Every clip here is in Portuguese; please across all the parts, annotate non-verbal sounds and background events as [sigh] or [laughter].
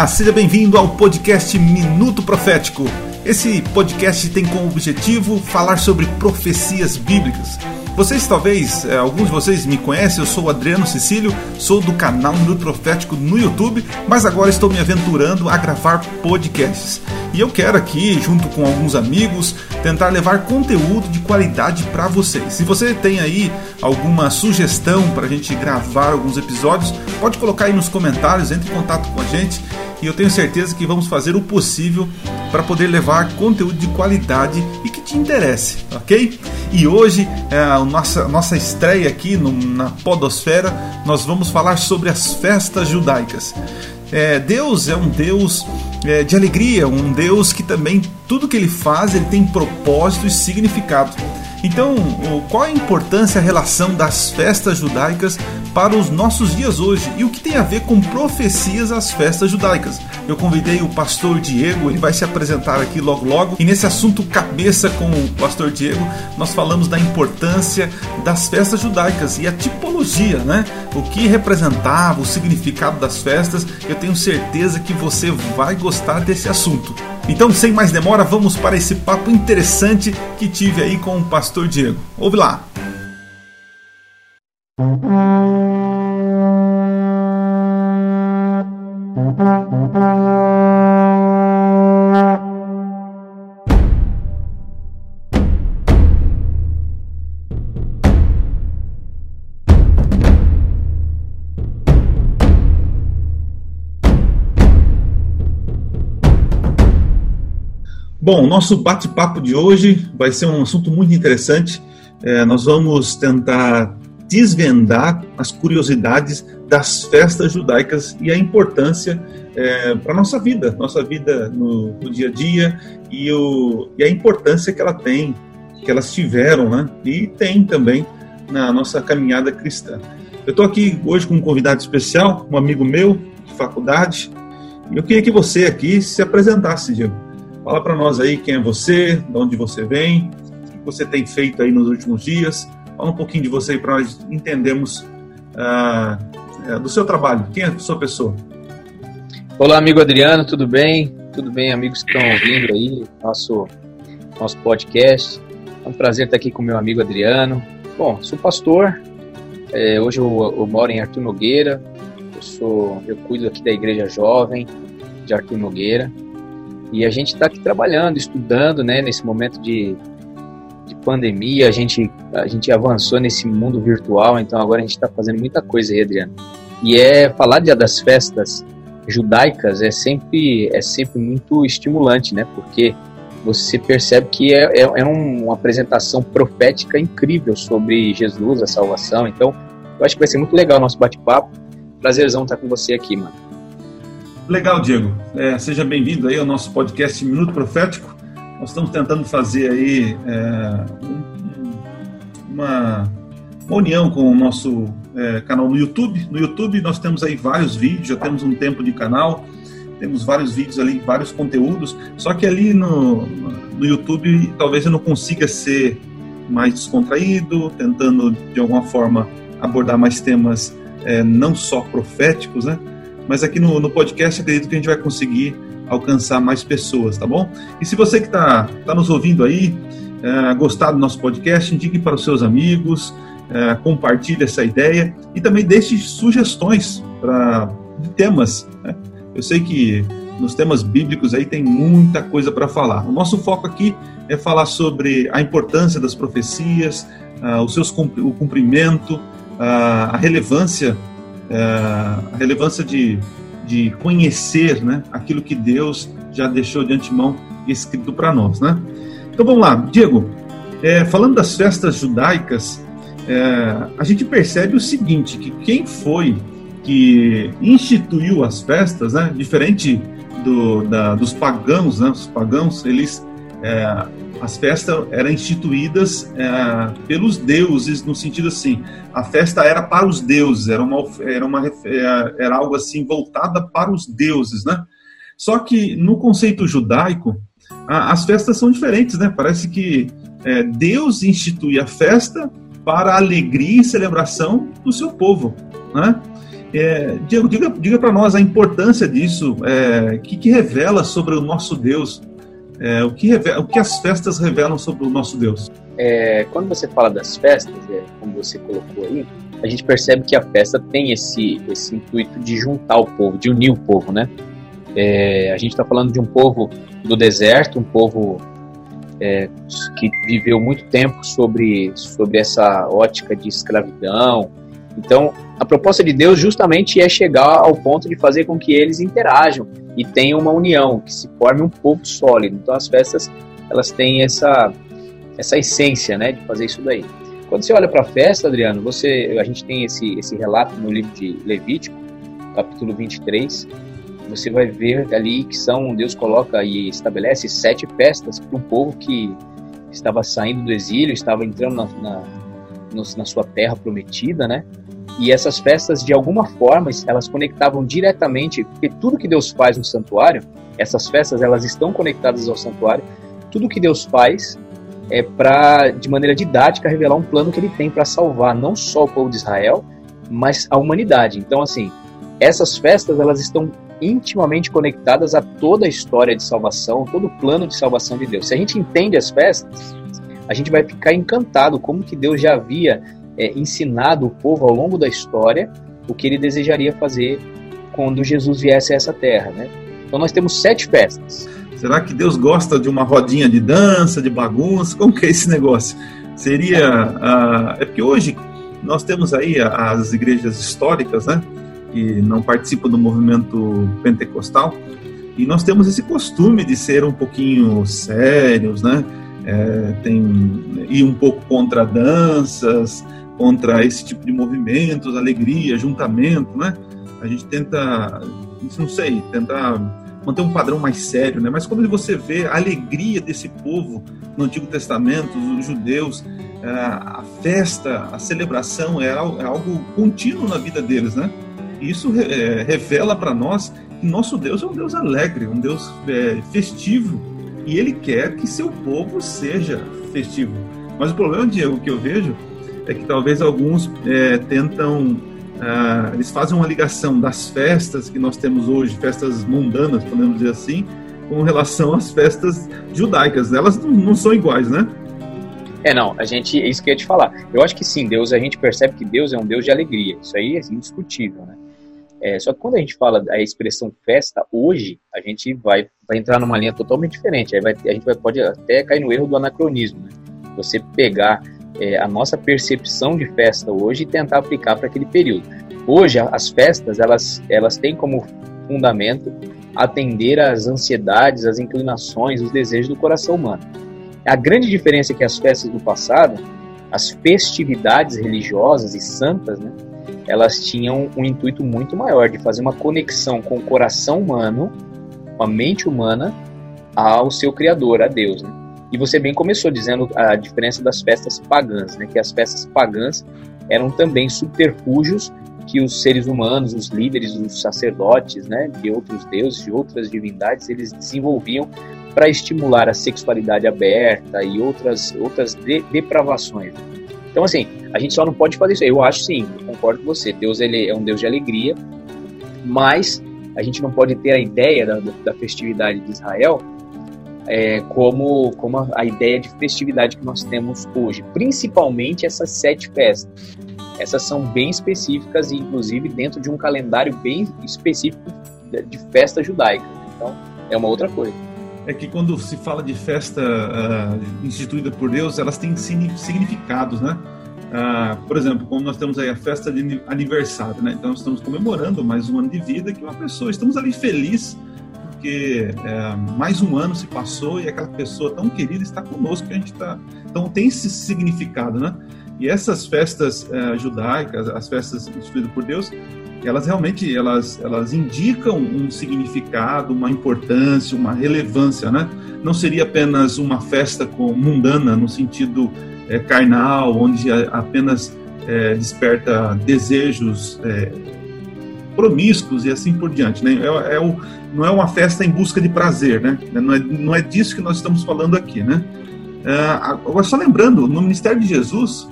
Olá, seja bem-vindo ao podcast Minuto Profético. Esse podcast tem como objetivo falar sobre profecias bíblicas. Vocês talvez, é, alguns de vocês me conhecem, eu sou o Adriano Cecílio, sou do canal Minuto Profético no YouTube, mas agora estou me aventurando a gravar podcasts. E eu quero aqui, junto com alguns amigos, tentar levar conteúdo de qualidade para vocês. Se você tem aí alguma sugestão para a gente gravar alguns episódios, pode colocar aí nos comentários, entre em contato com a gente e eu tenho certeza que vamos fazer o possível para poder levar conteúdo de qualidade e que te interesse, ok? E hoje, é, a nossa, nossa estreia aqui no, na Podosfera, nós vamos falar sobre as festas judaicas. É, Deus é um Deus é, de alegria, um Deus que também tudo que ele faz ele tem propósito e significado. Então, qual a importância, a relação das festas judaicas para os nossos dias hoje e o que tem a ver com profecias às festas judaicas? Eu convidei o pastor Diego, ele vai se apresentar aqui logo logo. E nesse assunto cabeça com o pastor Diego, nós falamos da importância das festas judaicas e a tipologia, né? O que representava, o significado das festas. Eu tenho certeza que você vai gostar desse assunto. Então, sem mais demora, vamos para esse papo interessante que tive aí com o pastor Diego. Ouve lá. [laughs] Bom, nosso bate-papo de hoje vai ser um assunto muito interessante. É, nós vamos tentar desvendar as curiosidades das festas judaicas e a importância é, para nossa vida, nossa vida no, no dia a dia e, o, e, a importância que ela tem, que elas tiveram, né? E tem também na nossa caminhada cristã. Eu estou aqui hoje com um convidado especial, um amigo meu de faculdade, e eu queria que você aqui se apresentasse, Diego. Fala para nós aí quem é você, de onde você vem, o que você tem feito aí nos últimos dias. Fala um pouquinho de você aí para nós entendermos uh, do seu trabalho. Quem é a sua pessoa? Olá, amigo Adriano, tudo bem? Tudo bem, amigos que estão ouvindo aí nosso, nosso podcast. É um prazer estar aqui com meu amigo Adriano. Bom, sou pastor, é, hoje eu, eu, moro em Arthur Nogueira, eu, sou, eu cuido aqui da Igreja Jovem de Arthur Nogueira. E a gente está aqui trabalhando, estudando, né, nesse momento de, de pandemia, a gente, a gente avançou nesse mundo virtual, então agora a gente está fazendo muita coisa aí, Adriano. E é falar de, das festas judaicas é sempre, é sempre muito estimulante, né, porque você percebe que é, é, é uma apresentação profética incrível sobre Jesus, a salvação, então eu acho que vai ser muito legal o nosso bate-papo. Prazerzão estar com você aqui, mano. Legal, Diego. É, seja bem-vindo aí ao nosso podcast Minuto Profético. Nós estamos tentando fazer aí é, uma, uma, união com o nosso é, canal no YouTube. No YouTube nós temos aí vários vídeos, já temos um tempo de canal, temos vários vídeos ali, vários conteúdos. Só que ali no, no YouTube talvez eu não consiga ser mais descontraído, tentando de alguma forma abordar mais temas é, não só proféticos, né? Mas aqui no, no podcast acredito que a gente vai conseguir alcançar mais pessoas, tá bom? E se você que está tá nos ouvindo aí, é, gostar do nosso podcast, indique para os seus amigos, é, compartilhe essa ideia e também deixe sugestões para temas. Né? Eu sei que nos temas bíblicos aí tem muita coisa para falar. O nosso foco aqui é falar sobre a importância das profecias, uh, os seus, o cumprimento, uh, a relevância a relevância de, de conhecer né, aquilo que Deus já deixou de antemão escrito para nós. Né? Então vamos lá, Diego, é, falando das festas judaicas, é, a gente percebe o seguinte, que quem foi que instituiu as festas, né, diferente do, da, dos pagãos, né, os pagãos, eles é, as festas eram instituídas é, pelos deuses no sentido assim a festa era para os deuses era uma era uma é, era algo assim voltada para os deuses né? Só que no conceito judaico a, as festas são diferentes né? Parece que é, Deus institui a festa para a alegria e celebração do seu povo né? É, Diego, diga, diga para nós a importância disso, o é, que, que, revela sobre o nosso Deus, é, o, que revela, o que as festas revelam sobre o nosso Deus. É, quando você fala das festas, é, como você colocou aí, a gente percebe que a festa tem esse, esse intuito de juntar o povo, de unir o povo, né? É, a gente está falando de um povo do deserto, um povo é, que viveu muito tempo sobre, sobre essa ótica de escravidão. Então, a proposta de Deus justamente é chegar ao ponto de fazer com que eles interajam e tenham uma união, que se forme um povo sólido. Então, as festas elas têm essa essa essência, né, de fazer isso daí. Quando você olha para a festa, Adriano, você a gente tem esse esse relato no livro de Levítico, capítulo 23, você vai ver ali que são Deus coloca e estabelece sete festas para um povo que estava saindo do exílio, estava entrando na, na, na sua terra prometida, né? E essas festas, de alguma forma, elas conectavam diretamente, porque tudo que Deus faz no santuário, essas festas, elas estão conectadas ao santuário, tudo que Deus faz é para, de maneira didática, revelar um plano que ele tem para salvar não só o povo de Israel, mas a humanidade. Então, assim, essas festas, elas estão intimamente conectadas a toda a história de salvação, todo o plano de salvação de Deus. Se a gente entende as festas, a gente vai ficar encantado como que Deus já havia é, ensinado o povo ao longo da história o que ele desejaria fazer quando Jesus viesse a essa terra, né? Então nós temos sete festas. Será que Deus gosta de uma rodinha de dança, de bagunça? Como que é esse negócio? Seria... Uh, é porque hoje nós temos aí as igrejas históricas, né? que não participam do movimento pentecostal. E nós temos esse costume de ser um pouquinho sérios, né? É, tem ir um pouco contra danças, contra esse tipo de movimentos, alegria, juntamento, né? A gente tenta, não sei, tentar manter um padrão mais sério, né? Mas quando você vê a alegria desse povo no Antigo Testamento, os judeus, é, a festa, a celebração é algo contínuo na vida deles, né? Isso é, revela para nós que nosso Deus é um Deus alegre, um Deus é, festivo, e Ele quer que seu povo seja festivo. Mas o problema, Diego, que eu vejo é que talvez alguns é, tentam, ah, eles fazem uma ligação das festas que nós temos hoje, festas mundanas, podemos dizer assim, com relação às festas judaicas. Elas não, não são iguais, né? É, não, a gente, é isso que eu ia te falar. Eu acho que sim, Deus, a gente percebe que Deus é um Deus de alegria. Isso aí é indiscutível, né? É, só que quando a gente fala a expressão festa, hoje, a gente vai, vai entrar numa linha totalmente diferente. Aí vai, a gente vai, pode até cair no erro do anacronismo. Né? Você pegar é, a nossa percepção de festa hoje e tentar aplicar para aquele período. Hoje, as festas, elas, elas têm como fundamento atender às ansiedades, às inclinações, os desejos do coração humano. A grande diferença é que as festas do passado, as festividades religiosas e santas, né, elas tinham um intuito muito maior de fazer uma conexão com o coração humano, com a mente humana, ao seu Criador, a Deus. Né? E você bem começou dizendo a diferença das festas pagãs, né? que as festas pagãs eram também subterfúgios que os seres humanos, os líderes, os sacerdotes, né, de outros deuses, de outras divindades, eles desenvolviam para estimular a sexualidade aberta e outras outras de, depravações. Então, assim, a gente só não pode fazer isso. Eu acho sim, eu concordo com você. Deus ele é um Deus de alegria, mas a gente não pode ter a ideia da, da festividade de Israel é, como, como a, a, ideia de festividade que nós temos hoje. Principalmente essas sete festas. Essas são bem específicas e, inclusive, dentro de um calendário bem específico de, de festa judaica. Então, é uma outra coisa é que quando se fala de festa uh, instituída por Deus, elas têm significados, né? Uh, por exemplo, como nós temos aí a festa de aniversário, né? Então, estamos comemorando mais um ano de vida que uma pessoa, estamos ali felizes porque é, mais um ano se passou e aquela pessoa tão querida está conosco que a gente está. Então, tem esse significado, né? E essas festas uh, judaicas, as festas instituídas por Deus, elas realmente elas, elas indicam um significado, uma importância, uma relevância, né? Não seria apenas uma festa mundana no sentido é, carnal, onde apenas é, desperta desejos é, promíscuos e assim por diante, né? É, é, o, não é uma festa em busca de prazer, né? Não é, não é disso que nós estamos falando aqui, né? É, agora só lembrando, no ministério de Jesus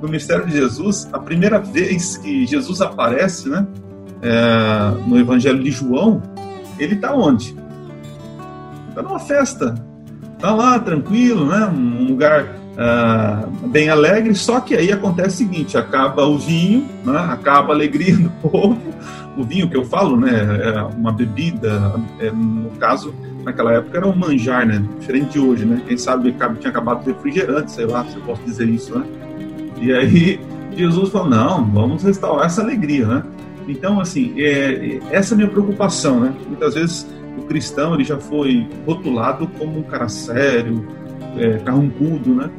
no mistério de Jesus, a primeira vez que Jesus aparece, né? é, no Evangelho de João, ele está onde? Está numa festa. Está lá, tranquilo, né? Um lugar uh, bem alegre, só que aí acontece o seguinte, acaba o vinho, né? acaba a alegria do povo, o vinho que eu falo, né, é uma bebida, é, no caso, naquela época era um manjar, né, diferente de hoje, né, quem sabe tinha acabado o refrigerante, sei lá, se eu posso dizer isso, né, e aí Jesus falou, não, vamos restaurar essa alegria, né, então, assim, é, essa é a minha preocupação, né, muitas vezes o cristão, ele já foi rotulado como um cara sério, é, carrancudo, né,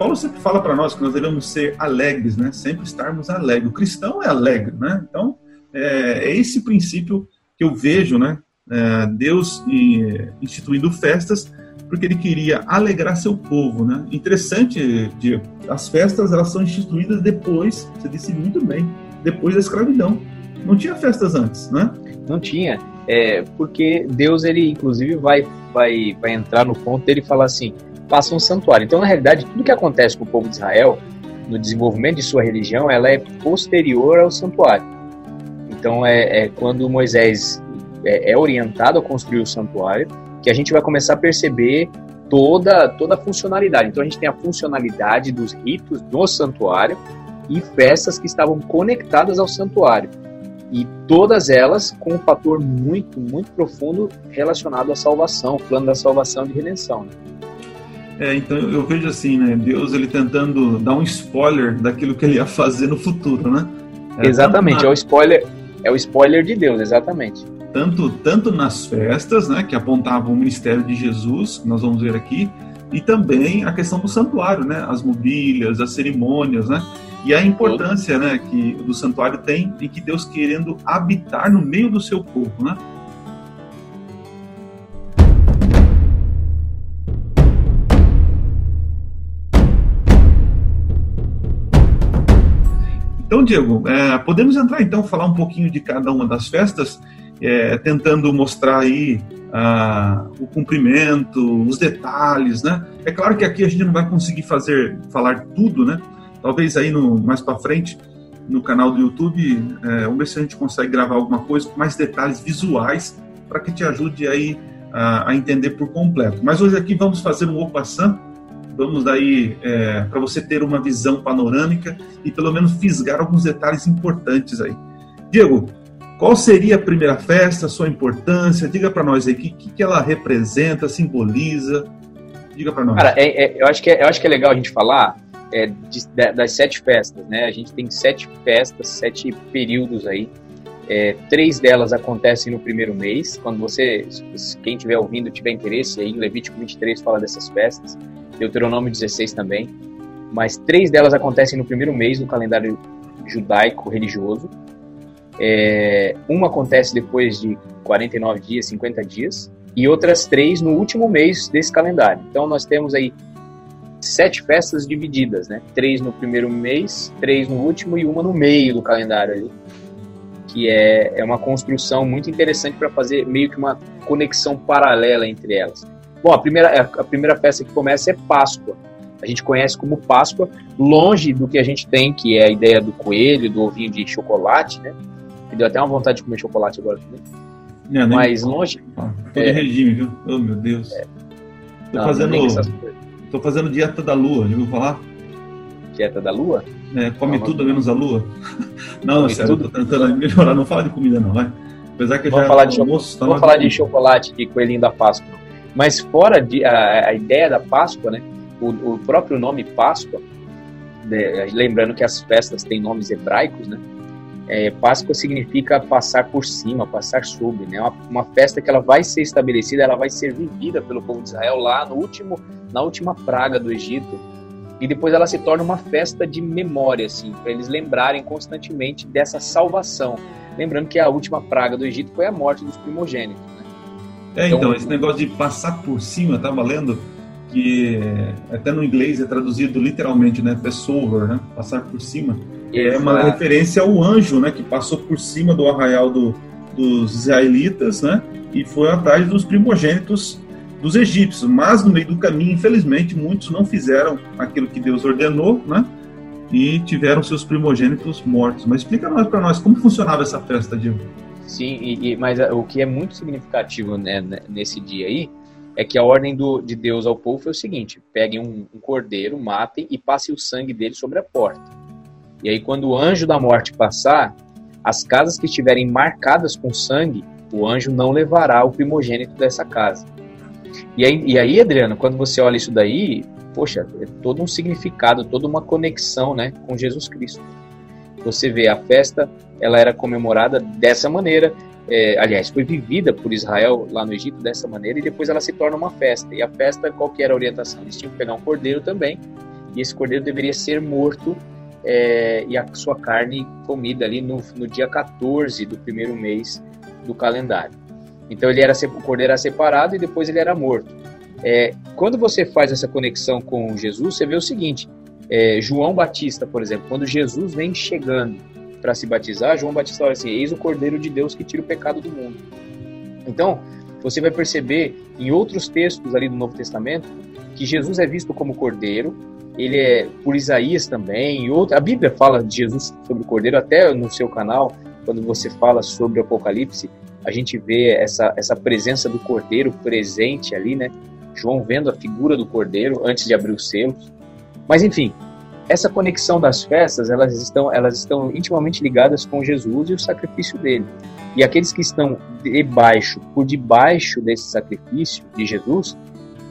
Paulo sempre fala para nós que nós devemos ser alegres, né? Sempre estarmos alegres. O cristão é alegre, né? Então, é, é esse princípio que eu vejo, né? É, Deus instituindo festas porque ele queria alegrar seu povo, né? Interessante, Diego, as festas elas são instituídas depois, você disse muito bem, depois da escravidão. Não tinha festas antes, né? Não tinha, é, porque Deus ele inclusive vai vai vai entrar no ponto dele falar assim, faça um santuário. Então, na realidade, tudo que acontece com o povo de Israel no desenvolvimento de sua religião, ela é posterior ao santuário. Então é, é quando Moisés é, é, orientado a construir o santuário que a gente vai começar a perceber toda, toda a funcionalidade. Então a gente tem a funcionalidade dos ritos do santuário e festas que estavam conectadas ao santuário. E todas elas com um fator muito, muito profundo relacionado à salvação, o plano da salvação de redenção. Né? É, então eu vejo assim, né? Deus ele tentando dar um spoiler daquilo que ele ia fazer no futuro, né? É, Exatamente, na... é o spoiler, é o spoiler de Deus, exatamente. Tanto, tanto nas festas, né, que apontavam o ministério de Jesus, que nós vamos ver aqui, e também a questão do santuário, né, as mobílias, as cerimônias, né, e a importância, né, que do santuário tem e que Deus querendo habitar no meio do seu povo, né. Então, Diego, é, podemos entrar então falar um pouquinho de cada uma das festas, é, tentando mostrar aí ah, o cumprimento, os detalhes, né? É claro que aqui a gente não vai conseguir fazer falar tudo, né? Talvez aí no mais para frente no canal do YouTube, é, vamos ver se a gente consegue gravar alguma coisa com mais detalhes visuais para que te ajude aí a, a, entender por completo. Mas hoje aqui vamos fazer um Opassant Vamos daí é, para você ter uma visão panorâmica e pelo menos fisgar alguns detalhes importantes aí. Diego, qual seria a primeira festa, sua importância? Diga para nós aí o que, que ela representa, simboliza. Diga para nós. Cara, é, é, eu, acho que é, eu acho que é legal a gente falar é, de, de, das sete festas, né? A gente tem sete festas, sete períodos aí. É, três delas acontecem no primeiro mês. Quando você, quem estiver ouvindo, tiver interesse, aí Levítico 23 fala dessas festas. Deuteronômio 16 também, mas três delas acontecem no primeiro mês do calendário judaico religioso. É, uma acontece depois de 49 dias, 50 dias, e outras três no último mês desse calendário. Então nós temos aí sete festas divididas, né? Três no primeiro mês, três no último e uma no meio do calendário ali, que é, é uma construção muito interessante para fazer meio que uma conexão paralela entre elas. Bom, a primeira, a primeira festa que começa é Páscoa. A gente conhece como Páscoa, longe do que a gente tem, que é a ideia do coelho, do ovinho de chocolate, né? Deu até uma vontade de comer chocolate agora também. Não, Mas longe. Ah, tô é, regime, viu? Oh, meu Deus. É, tô, não, fazendo, não tô fazendo dieta da lua, já ouviu falar? Dieta da lua? É, come não, tudo menos a lua. [laughs] Não, sério, tudo? tô tentando melhorar. Não fala de comida, não, vai. Apesar que vamos já falar de almoço, tá Vamos falar de chocolate de coelhinho da Páscoa. Mas fora de, a, a ideia da Páscoa, né, o, o próprio nome Páscoa, né, lembrando que as festas têm nomes hebraicos, né, é, Páscoa significa passar por cima, passar sobre, né? Uma, uma, festa que ela vai ser estabelecida, ela vai ser vivida pelo povo de Israel lá no último, na última praga do Egito, e depois ela se torna uma festa de memória, assim, para eles lembrarem constantemente dessa salvação. Lembrando que a última praga do Egito foi a morte dos primogênitos. É, então, então, esse negócio de passar por cima, eu tava lendo que até no inglês é traduzido literalmente, né? Passover, né? Passar por cima. Exato. É uma referência ao anjo, né? Que passou por cima do arraial do, dos israelitas, né? E foi atrás dos primogênitos dos egípcios. Mas no meio do caminho, infelizmente, muitos não fizeram aquilo que Deus ordenou, né? e tiveram seus primogênitos mortos. Mas explica mais para nós como funcionava essa festa, Diego. Sim, e, e, mas o que é muito significativo né, nesse dia aí é que a ordem do, de Deus ao povo foi o seguinte: peguem um, um cordeiro, matem e passem o sangue dele sobre a porta. E aí, quando o anjo da morte passar, as casas que estiverem marcadas com sangue, o anjo não levará o primogênito dessa casa. E aí, e aí, Adriano, quando você olha isso daí, poxa, é todo um significado, toda uma conexão né, com Jesus Cristo. Você vê a festa, ela era comemorada dessa maneira, é, aliás, foi vivida por Israel lá no Egito dessa maneira e depois ela se torna uma festa. E a festa, qual que era a orientação? Eles tinham que pegar um cordeiro também e esse cordeiro deveria ser morto é, e a sua carne comida ali no, no dia 14 do primeiro mês do calendário. Então ele era o cordeiro era separado e depois ele era morto. É, quando você faz essa conexão com Jesus, você vê o seguinte: é, João Batista, por exemplo, quando Jesus vem chegando para se batizar, João Batista fala assim: Eis o Cordeiro de Deus que tira o pecado do mundo. Então, você vai perceber em outros textos ali do Novo Testamento que Jesus é visto como Cordeiro, ele é por Isaías também, e outra, a Bíblia fala de Jesus sobre o Cordeiro, até no seu canal, quando você fala sobre o Apocalipse, a gente vê essa, essa presença do Cordeiro presente ali, né? João vendo a figura do Cordeiro antes de abrir os selos. Mas enfim, essa conexão das festas, elas estão, elas estão intimamente ligadas com Jesus e o sacrifício dele. E aqueles que estão debaixo, por debaixo desse sacrifício de Jesus,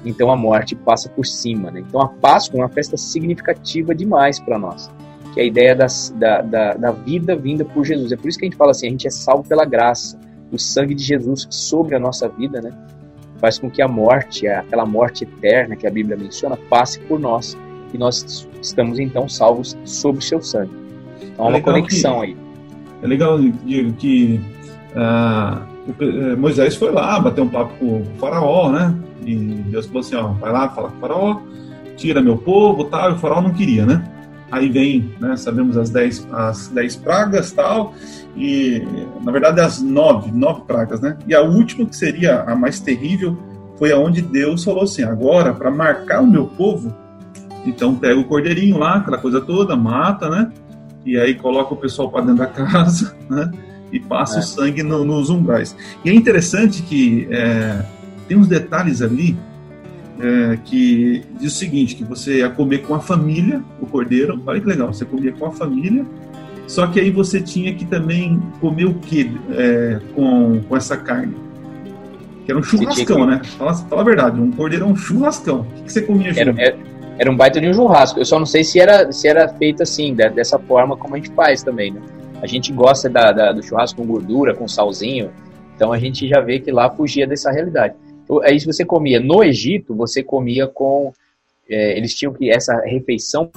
então a morte passa por cima. Né? Então a Páscoa é uma festa significativa demais para nós, que é a ideia das, da, da, da vida vinda por Jesus. É por isso que a gente fala assim: a gente é salvo pela graça, o sangue de Jesus sobre a nossa vida, né? faz com que a morte, aquela morte eterna que a Bíblia menciona, passe por nós e nós estamos então salvos sob o seu sangue. Então há é uma conexão que, aí. É legal, Diego, que uh, Moisés foi lá bater um papo com o faraó, né? E Deus falou assim, ó, vai lá, fala com o faraó, tira meu povo, tal, e o faraó não queria, né? Aí vem, né, sabemos as dez, as dez pragas, tal, e na verdade as nove, nove pragas, né? E a última, que seria a mais terrível, foi aonde Deus falou assim: agora, para marcar o meu povo, então pega o cordeirinho lá, aquela coisa toda, mata, né? E aí coloca o pessoal para dentro da [laughs] casa, né? E passa é. o sangue no, nos umbrais. E é interessante que é, tem uns detalhes ali é, que diz o seguinte, que você ia comer com a família o cordeiro, olha que legal, você comia com a família, só que aí você tinha que também comer o que é, com, com essa carne? Que era um churrascão, né? Fala, fala a verdade, um cordeiro é um churrascão. O que, você comia era, era, era, um baita de um churrasco. Eu só não sei se era, se era feito assim, dessa forma como a gente faz também, né? A gente gosta da, da, do churrasco com gordura, com salzinho, então a gente já vê que lá fugia dessa realidade. Aí se você comia no Egito, você comia com... É, eles tinham que, essa refeição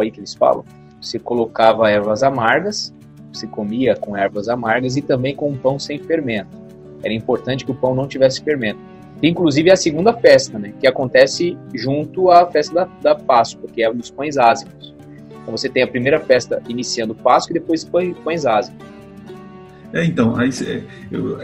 aí que eles falam, você colocava ervas amargas, você comia com ervas amargas e também com um pão sem fermento. Era importante que o pão não tivesse fermento. Inclusive é a segunda festa, né, que acontece junto à festa da, da Páscoa, que é dos pães ázimos. Então você tem a primeira festa iniciando Páscoa e depois pães ázimos. É, então,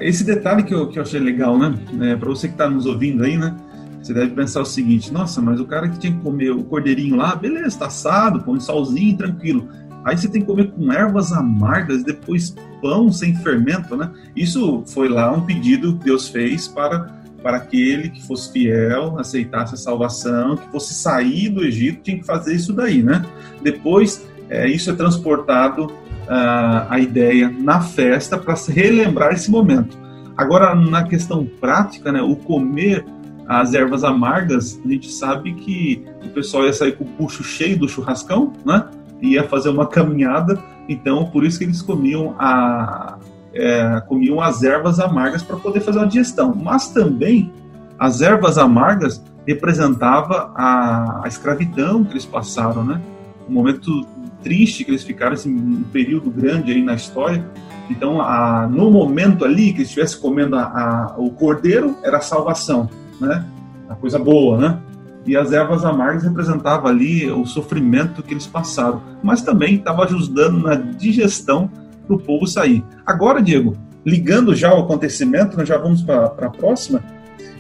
esse detalhe que eu, que eu achei legal, né? É, Para você que está nos ouvindo aí, né? Você deve pensar o seguinte: nossa, mas o cara que tinha que comer o cordeirinho lá, beleza, tá assado, põe salzinho, tranquilo. Aí você tem que comer com ervas amargas, depois pão sem fermento, né? Isso foi lá um pedido que Deus fez para para aquele que fosse fiel, aceitasse a salvação, que fosse sair do Egito, tinha que fazer isso daí, né? Depois, é, isso é transportado uh, a ideia na festa para relembrar esse momento. Agora, na questão prática, né, o comer as ervas amargas, a gente sabe que o pessoal ia sair com o puxo cheio do churrascão, né? Ia fazer uma caminhada, então por isso que eles comiam a é, comiam as ervas amargas para poder fazer uma digestão. Mas também as ervas amargas representava a, a escravidão que eles passaram, né? Um momento triste que eles ficaram, assim, um período grande aí na história. Então, a, no momento ali que eles estivessem comendo a, o cordeiro, era a salvação né? A coisa boa, né? E as ervas amargas representavam ali o sofrimento que eles passaram, mas também estava ajudando na digestão para o povo sair. Agora, Diego, ligando já ao acontecimento, nós já vamos para a próxima.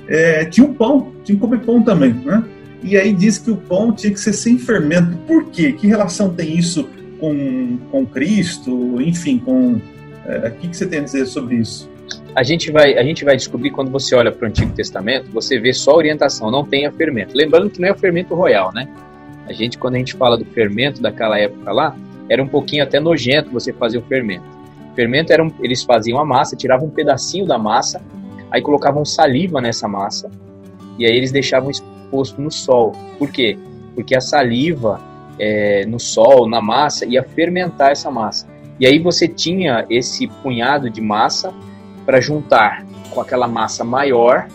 É, tinha um pão, tinha que comer pão também, né? e aí diz que o pão tinha que ser sem fermento. Por quê? Que relação tem isso com, com Cristo? Enfim, com. É, o que, que você tem a dizer sobre isso? A gente vai, a gente vai descobrir quando você olha para o Antigo Testamento, você vê só orientação, não tem a fermento. Lembrando que não é o fermento royal, né? A gente, quando a gente fala do fermento daquela época lá, era um pouquinho até nojento você fazer o fermento. O fermento era um, eles faziam a massa, tiravam um pedacinho da massa, aí colocavam saliva nessa massa, e aí eles deixavam exposto no sol. Por quê? Porque a saliva é, no sol, na massa, ia fermentar essa massa. E aí você tinha esse punhado de massa para juntar com aquela massa maior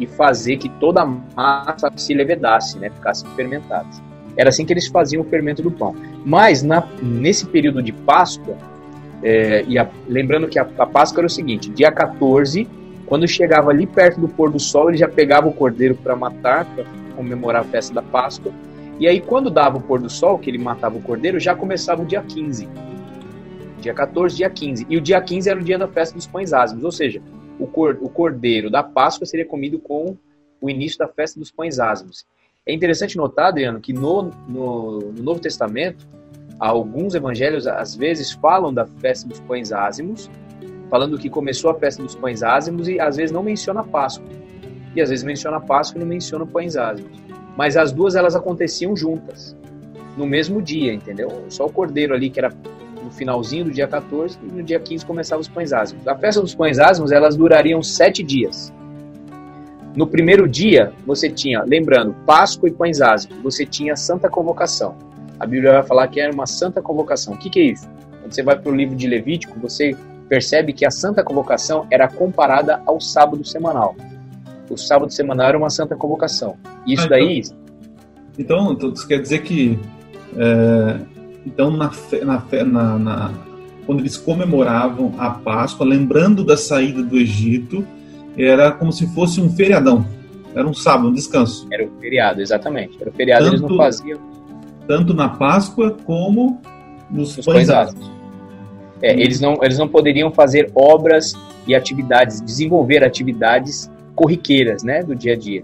e fazer que toda a massa se levedasse, né, ficasse fermentada. Era assim que eles faziam o fermento do pão. Mas na, nesse período de Páscoa, é, e a, lembrando que a, a, Páscoa era o seguinte: dia 14, quando chegava ali perto do pôr do sol, ele já pegava o cordeiro para matar, para comemorar a festa da Páscoa. E aí, quando dava o pôr do sol, que ele matava o cordeiro, já começava o dia 15. Dia 14, dia 15. E o dia 15 era o dia da festa dos pães ázimos, ou seja, o, cor, o cordeiro da Páscoa seria comido com o início da festa dos pães ázimos. É interessante notar, Adriano, que no, no, no Novo Testamento, alguns evangelhos às vezes falam da festa dos pães ázimos, falando que começou a festa dos pães ázimos e às vezes não menciona a Páscoa. E às vezes menciona a Páscoa e não menciona pães ázimos. Mas as duas elas aconteciam juntas, no mesmo dia, entendeu? Só o cordeiro ali que era no finalzinho do dia 14 e no dia 15 começavam os pães ázimos. A festa dos pães ázimos elas durariam sete dias. No primeiro dia, você tinha, lembrando, Páscoa e pães ázimos, você tinha Santa Convocação. A Bíblia vai falar que era uma Santa Convocação. O que, que é isso? Quando você vai para o livro de Levítico, você percebe que a Santa Convocação era comparada ao sábado semanal. O sábado semanal era uma Santa Convocação. Isso ah, então, daí. Então, então, isso quer dizer que. É, então, na, na, na, na, quando eles comemoravam a Páscoa, lembrando da saída do Egito, era como se fosse um feriadão. Era um sábado, um descanso. Era um feriado, exatamente. Era um feriado, tanto, eles não faziam. Tanto na Páscoa como nos, nos pães É, eles, não, eles não poderiam fazer obras e atividades, desenvolver atividades corriqueiras né, do dia a dia.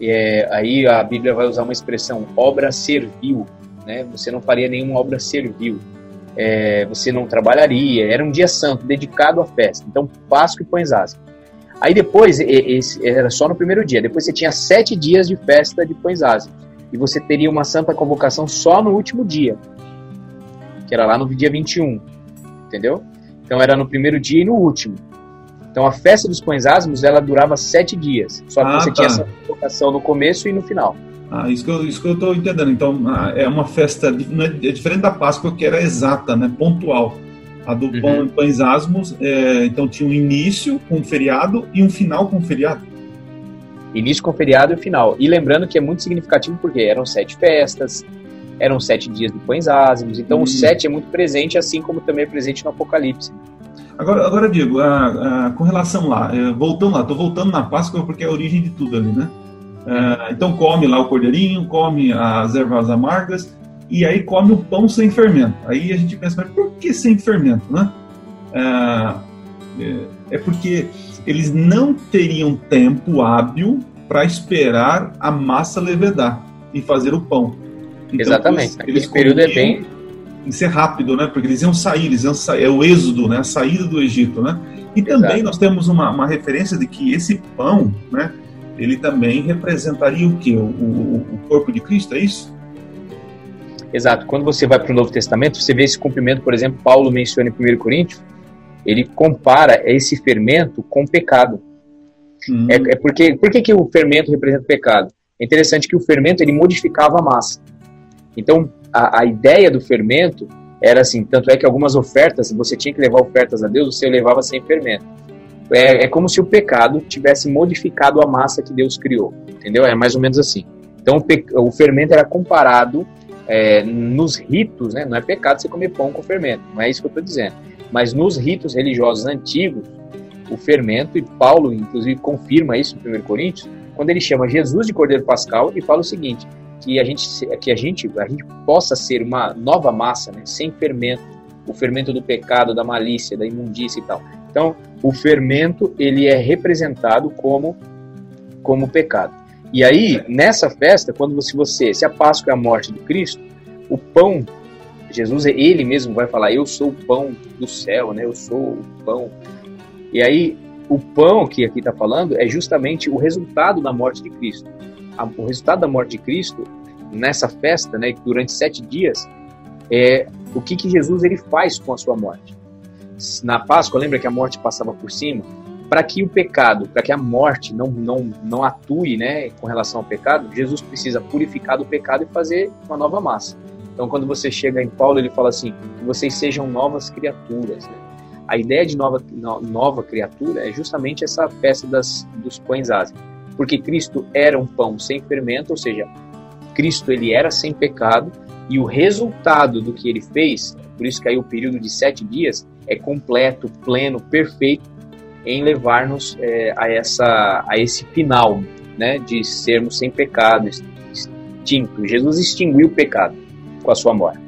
É, aí a Bíblia vai usar uma expressão, obra servil. Né? Você não faria nenhuma obra servil. É, você não trabalharia. Era um dia santo, dedicado à festa. Então, Páscoa e Pães Ázimos. Aí depois, esse, era só no primeiro dia. Depois você tinha sete dias de festa de pães ázimos. E você teria uma santa convocação só no último dia. Que era lá no dia 21. Entendeu? Então era no primeiro dia e no último. Então a festa dos pães ázimos, ela durava sete dias. Só que ah, você tá. tinha essa convocação no começo e no final. Ah, isso que eu, isso que eu tô entendendo. Então ah, é uma festa, é, é diferente da Páscoa que era exata, né? Pontual. A do uhum. Pão, Pães Asmos, é, então tinha um início com um feriado e um final com um feriado. Início com feriado e final. E lembrando que é muito significativo porque eram sete festas, eram sete dias de Pães Asmos, então uhum. o sete é muito presente, assim como também é presente no Apocalipse. Agora, agora Diego, a, a, com relação lá, é, voltando lá, estou voltando na Páscoa porque é a origem de tudo ali, né? É, então come lá o cordeirinho, come as ervas amargas, e aí come o pão sem fermento. Aí a gente pensa, mas por que sem fermento, né? É, é, é porque eles não teriam tempo hábil para esperar a massa levedar e fazer o pão. Então, Exatamente. Eles, Aquele período é bem ser rápido, né? Porque eles iam sair, eles iam sair, é o êxodo, né? A saída do Egito, né? E também Exato. nós temos uma, uma referência de que esse pão, né? Ele também representaria o que? O, o, o corpo de Cristo, é isso? Exato. Quando você vai para o Novo Testamento, você vê esse cumprimento, por exemplo, Paulo menciona em 1 Coríntios, ele compara esse fermento com o pecado. Hum. É, é, porque, por que, que o fermento representa o pecado? É interessante que o fermento ele modificava a massa. Então, a, a ideia do fermento era assim, tanto é que algumas ofertas, você tinha que levar ofertas a Deus, você levava sem fermento. É, é como se o pecado tivesse modificado a massa que Deus criou, entendeu? É mais ou menos assim. Então, o, o fermento era comparado é, nos ritos, né, não é pecado você comer pão com fermento, não é isso que eu estou dizendo. Mas nos ritos religiosos antigos, o fermento, e Paulo inclusive confirma isso em 1 Coríntios, quando ele chama Jesus de Cordeiro Pascal e fala o seguinte, que a gente, que a gente, a gente possa ser uma nova massa, né, sem fermento, o fermento do pecado, da malícia, da imundícia e tal. Então, o fermento ele é representado como como pecado. E aí, nessa festa, quando você, você, se a Páscoa é a morte de Cristo, o pão, Jesus, ele mesmo vai falar, eu sou o pão do céu, né? Eu sou o pão. E aí, o pão que aqui está falando é justamente o resultado da morte de Cristo. O resultado da morte de Cristo, nessa festa, né, durante sete dias, é o que, que Jesus ele faz com a sua morte. Na Páscoa, lembra que a morte passava por cima? Para que o pecado, para que a morte não, não, não atue né, com relação ao pecado, Jesus precisa purificar do pecado e fazer uma nova massa. Então, quando você chega em Paulo, ele fala assim: que vocês sejam novas criaturas. Né? A ideia de nova, nova criatura é justamente essa peça das, dos pães ázimos. Porque Cristo era um pão sem fermento, ou seja, Cristo ele era sem pecado, e o resultado do que ele fez, por isso que aí o período de sete dias, é completo, pleno, perfeito, em levar-nos é, a, essa, a esse final, né, de sermos sem pecado, extinto. Jesus extinguiu o pecado com a sua morte.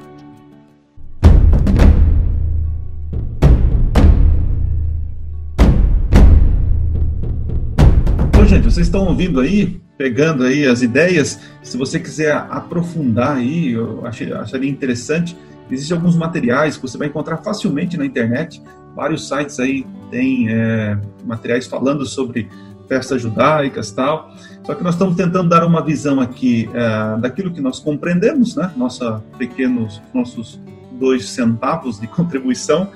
Então, gente, vocês estão ouvindo aí, pegando aí as ideias. Se você quiser aprofundar aí, eu acharia interessante. Existem alguns materiais que você vai encontrar facilmente na internet vários sites aí têm é, materiais falando sobre festas judaicas tal. Só que nós estamos tentando dar uma visão aqui é, daquilo que nós compreendemos, né? Nossa pequenos, nossos dois centavos de [laughs] contribuição.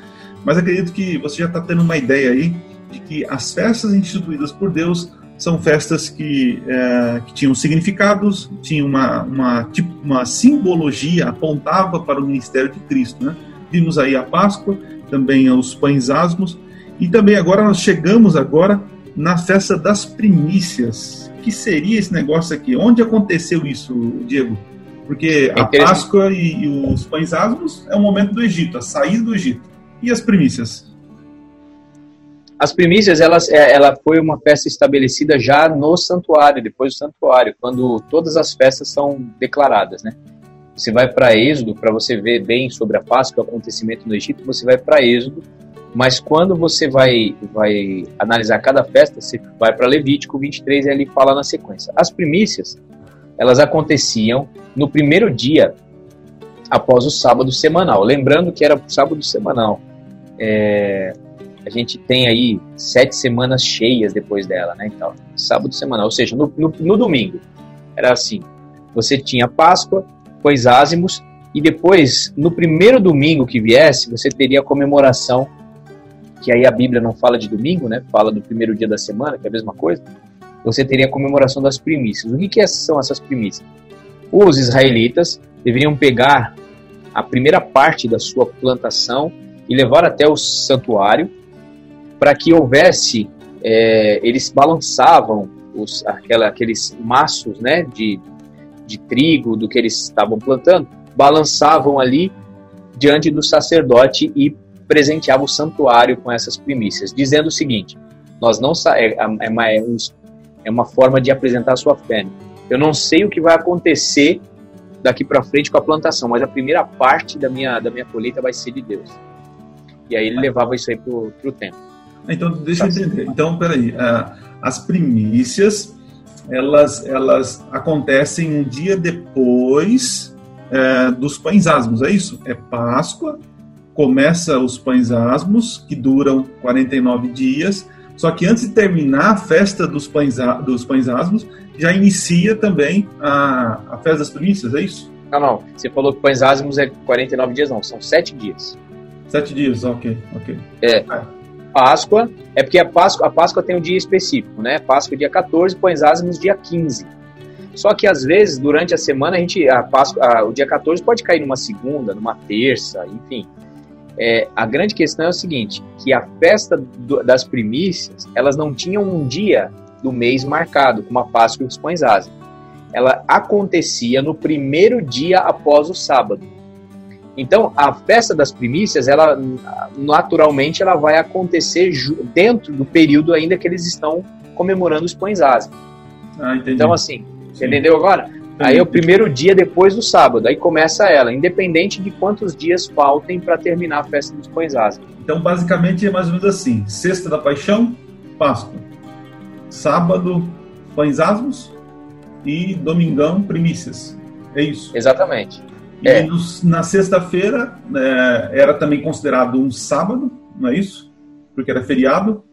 Mas acredito que você já está tendo uma ideia aí de que as festas instituídas por Deus são festas que, é, que tinham significados, tinham uma, uma, uma simbologia, apontava para o ministério de Cristo. Né? Vimos aí a Páscoa, também aos pães asmos. E também agora nós chegamos agora na festa das primícias. O que seria esse negócio aqui? Onde aconteceu isso, Diego? Porque a Páscoa e, e, os pães asmos é o momento do Egito, a saída do Egito. E as primícias? As primícias, elas, é, ela foi uma festa estabelecida já no santuário, depois do santuário, quando todas as festas são declaradas, né? Você vai para Êxodo, para você ver bem sobre a Páscoa, o acontecimento no Egito, você vai para Êxodo, mas quando você vai, vai analisar cada festa, você vai para Levítico 23 e ele fala na sequência. As primícias, elas aconteciam no primeiro dia após o sábado semanal. Lembrando que era sábado semanal. É, a gente tem aí sete semanas cheias depois dela, né? Então, sábado semanal, ou seja, no, no, no domingo. Era assim: você tinha Páscoa, pães ázimos, e depois, no primeiro domingo que viesse, você teria a comemoração, que aí a Bíblia não fala de domingo, né? Fala do primeiro dia da semana, que é a mesma coisa. Você teria a comemoração das primícias. O que, que são essas primícias? Os israelitas deveriam pegar a primeira parte da sua plantação e levar até o santuário para que houvesse, é, eles balançavam os, aquela, aqueles maços né, de, de trigo, do que eles estavam plantando, balançavam ali diante do sacerdote e presenteavam o santuário com essas primícias, dizendo o seguinte: nós não é, é, uma, é, é uma forma de apresentar a sua fé. Eu não sei o que vai acontecer daqui para frente com a plantação, mas a primeira parte da minha da minha colheita vai ser de Deus. E aí ele levava isso aí pro, pro tempo. Então deixa eu entender. Então peraí, uh, as primícias elas, elas acontecem um dia depois é, dos pães asmos, é isso? É Páscoa, começa os pães asmos, que duram 49 dias, só que antes de terminar a festa dos pães, dos pães asmos, já inicia também a, a festa das primícias, é isso? Não, não. Você falou que pães asmos é 49 dias, não. São 7 dias. 7 dias, ok, ok. É. Ah. Páscoa, é porque a Páscoa, a Páscoa tem um dia específico, né? Páscoa dia 14, Pães Ázimos dia 15. Só que às vezes, durante a semana, a gente, a Páscoa, a, o dia 14 pode cair numa segunda, numa terça, enfim. É, a grande questão é o seguinte, que a festa do, das primícias, elas não tinham um dia do mês marcado, como a Páscoa e os Pães Ázimos. Ela acontecia no primeiro dia após o sábado. Então, a festa das primícias, ela naturalmente ela vai acontecer dentro do período ainda que eles estão comemorando os pães ázimos. Ah, então, assim, Sim. entendeu agora? Entendi. Aí é o primeiro dia depois do sábado, aí começa ela, independente de quantos dias faltem para terminar a festa dos pães ázimos. Então, basicamente é mais ou menos assim: sexta da paixão, Páscoa. Sábado, pães ázimos. e domingão primícias. É isso. Exatamente. E é. nos, na sexta-feira é, era também considerado um sábado, não é isso? Porque era feriado.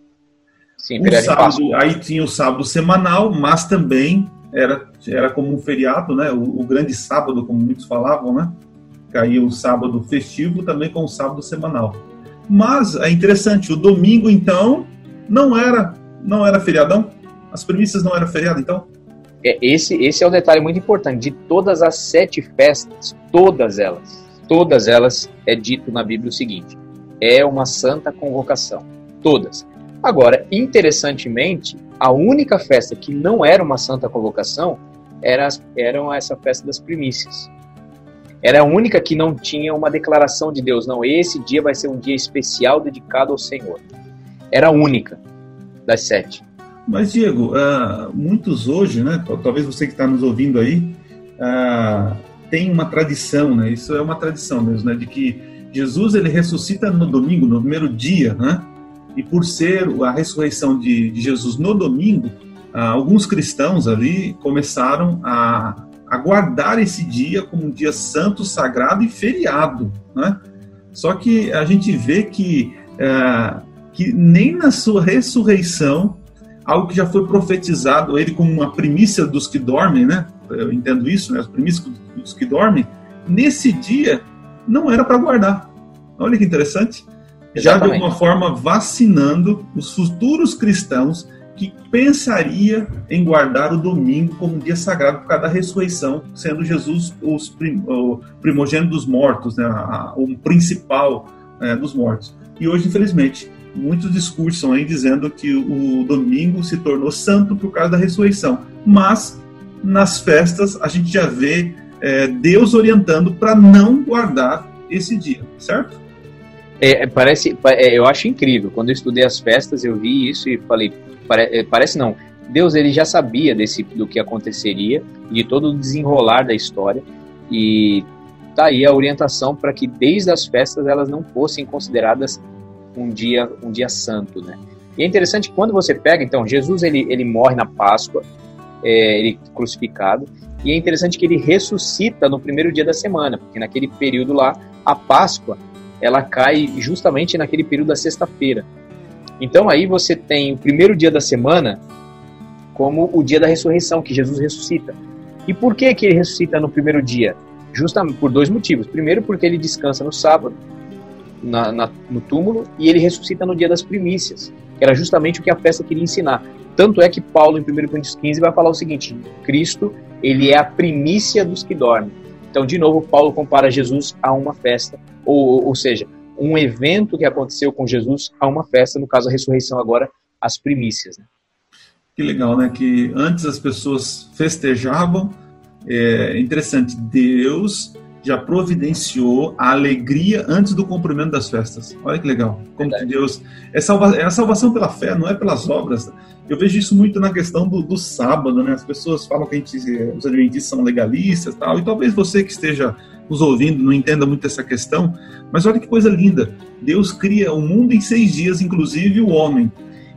Sim, um sábado, aí tinha o sábado semanal, mas também era, era como um feriado, né? O, o, grande sábado, como muitos falavam, né? Caía o sábado festivo também com o sábado semanal. Mas é interessante, o domingo então não era não era feriadão. As premissas não eram feriado, então. É, esse, esse é um detalhe muito importante. De todas as sete festas, todas elas, todas elas é dito na Bíblia o seguinte: é uma santa convocação. Todas. Agora, interessantemente, a única festa que não era uma santa convocação era, era essa festa das primícias. Era a única que não tinha uma declaração de Deus. Não, esse dia vai ser um dia especial dedicado ao Senhor. Era a única das sete. Mas, Diego, uh, muitos hoje, né, talvez você que está nos ouvindo aí, uh, tem uma tradição, né, isso é uma tradição mesmo, né, de que Jesus ele ressuscita no domingo, no primeiro dia, né, e por ser a ressurreição de, de Jesus no domingo, uh, alguns cristãos ali começaram a, a guardar esse dia como um dia santo, sagrado e feriado, né? Só que a gente vê que, que nem na sua ressurreição algo que já foi profetizado, ele como uma primícia dos que dormem, né? Eu entendo isso, né? As primícias dos que dormem. Nesse dia, não era para guardar. Olha que interessante. Já de alguma forma vacinando os futuros cristãos que pensaria em guardar o domingo como um dia sagrado por causa da ressurreição, sendo Jesus prim, o primogênito dos mortos, né? o principal é, dos mortos. E hoje, infelizmente, muitos discursos aí dizendo que o domingo se tornou santo por causa da ressurreição. Mas nas festas a gente já vê é, Deus orientando para não guardar esse dia, certo? É, parece, é, eu acho incrível. Quando eu estudei as festas, eu vi isso e falei, pare, é, parece não. Deus ele já sabia desse do que aconteceria, de todo o desenrolar da história e tá aí a orientação para que desde as festas elas não fossem consideradas um dia, um dia santo, né? E é interessante quando você pega, então, Jesus ele, ele morre na Páscoa, é, ele crucificado, e é interessante que ele ressuscita no primeiro dia da semana, porque naquele período lá, a Páscoa, ela cai justamente naquele período da sexta-feira. Então aí você tem o primeiro dia da semana como o dia da ressurreição, que Jesus ressuscita. E por que, que ele ressuscita no primeiro dia? Justamente por dois motivos. Primeiro, porque ele descansa no sábado, na, na, no túmulo e ele ressuscita no dia das primícias, que era justamente o que a festa queria ensinar. Tanto é que Paulo, em 1 Coríntios 15, vai falar o seguinte: Cristo, ele é a primícia dos que dormem. Então, de novo, Paulo compara Jesus a uma festa, ou, ou seja, um evento que aconteceu com Jesus a uma festa, no caso a ressurreição agora, as primícias. Né? Que legal, né? Que antes as pessoas festejavam. É interessante, Deus já providenciou a alegria antes do cumprimento das festas. Olha que legal. Como que Deus. É, salva, é a salvação pela fé, não é pelas obras. Eu vejo isso muito na questão do, do sábado, né? As pessoas falam que a gente, os adventistas são legalistas tal, e talvez você que esteja nos ouvindo não entenda muito essa questão, mas olha que coisa linda. Deus cria o mundo em seis dias, inclusive o homem.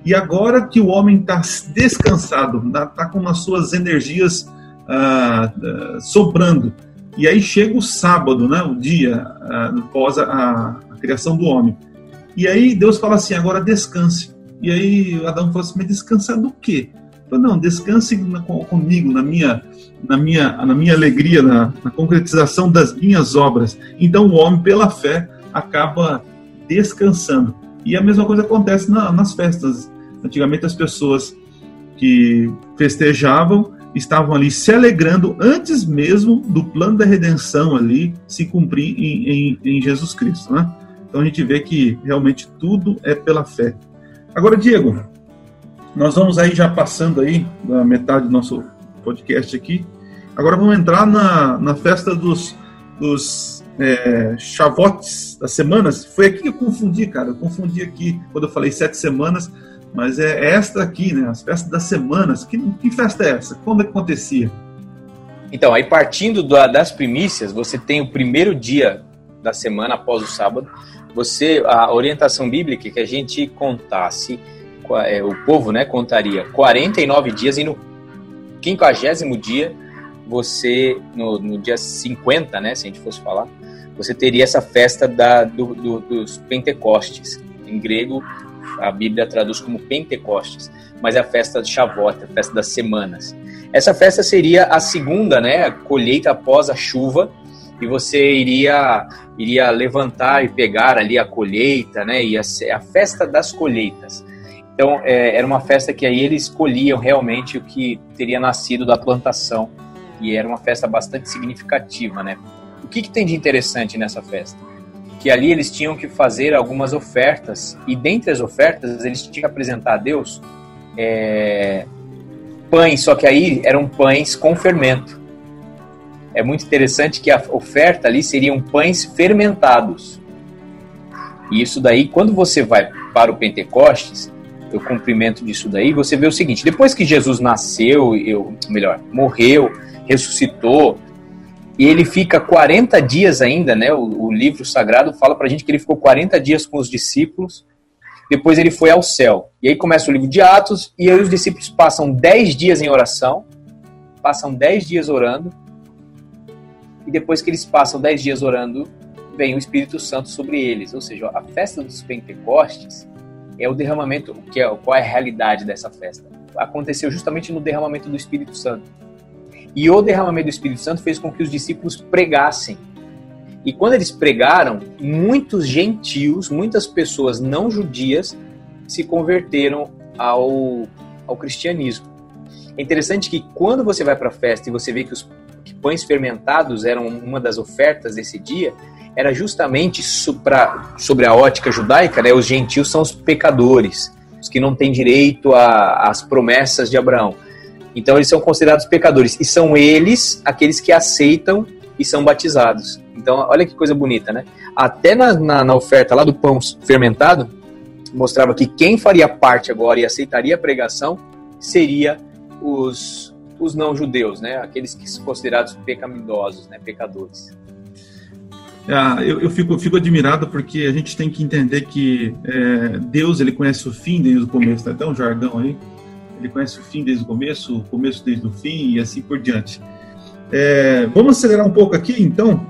E agora que o homem está descansado, está com as suas energias ah, ah, sobrando, e aí chega o sábado, né, o dia uh, após a, a, a, criação do homem. E aí Deus fala assim: agora descanse. E aí Adão fala assim: mas descansar do quê? Falo, não, descanse comigo, na minha, na minha, na minha alegria, na, na concretização das minhas obras. Então o homem, pela fé, acaba descansando. E a mesma coisa acontece na, nas festas. Antigamente as pessoas que festejavam estavam ali se alegrando antes mesmo do plano da redenção ali se cumprir em, em, em Jesus Cristo, né? Então a gente vê que realmente tudo é pela fé. Agora, Diego, nós vamos aí já passando aí da metade do nosso podcast aqui. Agora vamos entrar na, na festa dos, dos é, chavotes das semanas. Foi aqui que eu confundi, cara. Eu confundi aqui quando eu falei sete semanas mas é esta aqui, né? As festas das semanas. Que, que festa é essa? Quando acontecia? Então, aí partindo da, das primícias, você tem o primeiro dia da semana após o sábado. Você a orientação bíblica é que a gente contasse é, o povo, né, contaria 49 dias e no quinquagésimo dia, você, no, no, dia 50, né, se a gente fosse falar, você teria essa festa da, do, do, dos Pentecostes. Em grego, a Bíblia traduz como Pentecostes, mas é a festa de Shavuot, a festa das semanas. Essa festa seria a segunda, né, a colheita após a chuva, e você iria iria levantar e pegar ali a colheita, né, e a, a festa das colheitas. Então, é, era uma festa que aí eles escolhiam realmente o que teria nascido da plantação, e era uma festa bastante significativa, né. O que, que tem de interessante nessa festa? Que ali eles tinham que fazer algumas ofertas, e dentre as ofertas eles tinham que apresentar a Deus é, pães, só que aí eram pães com fermento. É muito interessante que a oferta ali seriam pães fermentados. E isso daí, quando você vai para o Pentecostes, o cumprimento disso daí, você vê o seguinte: depois que Jesus nasceu, eu, melhor, morreu, ressuscitou, e ele fica 40 dias ainda, né? O, o livro sagrado fala para a gente que ele ficou 40 dias com os discípulos depois ele foi ao céu. E aí começa o livro de Atos, e aí os discípulos passam 10 dias em oração, passam 10 dias orando, e depois que eles passam 10 dias orando, vem o Espírito Santo sobre eles. Ou seja, a festa dos Pentecostes é o derramamento, que é, qual é a realidade dessa festa? Aconteceu justamente no derramamento do Espírito Santo. E o derramamento do Espírito Santo fez com que os discípulos pregassem e quando eles pregaram, muitos gentios, muitas pessoas não judias se converteram ao, ao cristianismo. É interessante que quando você vai para a festa e você vê que os que pães fermentados eram uma das ofertas desse dia, era justamente supra, sobre a ótica judaica, né, os gentios são os pecadores, os que não têm direito às promessas de Abraão. Então eles são considerados pecadores e são eles aqueles que aceitam e são batizados. Então, olha que coisa bonita, né? Até na, na, na oferta lá do pão fermentado, mostrava que quem faria parte agora e aceitaria a pregação seria os, os não-judeus, né? Aqueles que são considerados pecaminosos, né? Pecadores. Ah, eu, eu fico, fico admirado porque a gente tem que entender que é, Deus ele conhece o fim desde o começo, tá? Até um jargão aí. Ele conhece o fim desde o começo, o começo desde o fim e assim por diante. É, vamos acelerar um pouco aqui, então.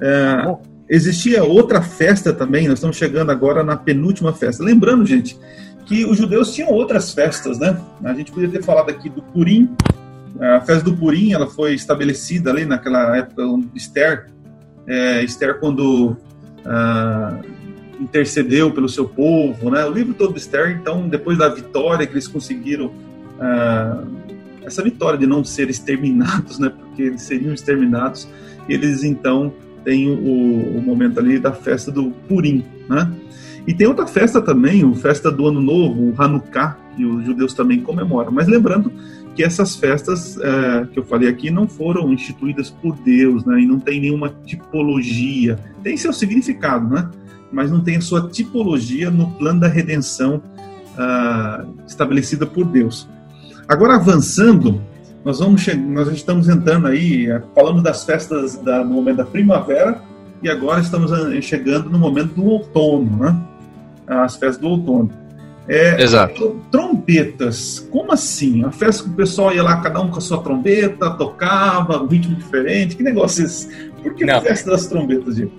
É, existia outra festa também, nós estamos chegando agora na penúltima festa. Lembrando, gente, que os judeus tinham outras festas, né? A gente podia ter falado aqui do Purim. A festa do Purim, ela foi estabelecida ali naquela época, Esther, é, Esther quando ah, intercedeu pelo seu povo, né? O livro todo de Esther, então, depois da vitória que eles conseguiram ah, essa vitória de não ser exterminados, né, porque eles seriam exterminados, eles então têm o, o momento ali da festa do Purim, né? E tem outra festa também, a festa do Ano Novo, o Hanukkah, que os judeus também comemoram. Mas lembrando que essas festas é, que eu falei aqui não foram instituídas por Deus, né? E não tem nenhuma tipologia. Tem seu significado, né? Mas não tem a sua tipologia no plano da redenção uh, estabelecida por Deus. Agora, avançando, nós, vamos nós estamos entrando aí, eh, falando das festas da, no momento da primavera, e agora estamos eh, chegando no momento do outono, né? As festas do outono. É, Exato. Trombetas, como assim? A festa que o pessoal ia lá, cada um com a sua trombeta, tocava, um ritmo diferente, que negócio é esse? Por que Não. a festa das trombetas, Diego?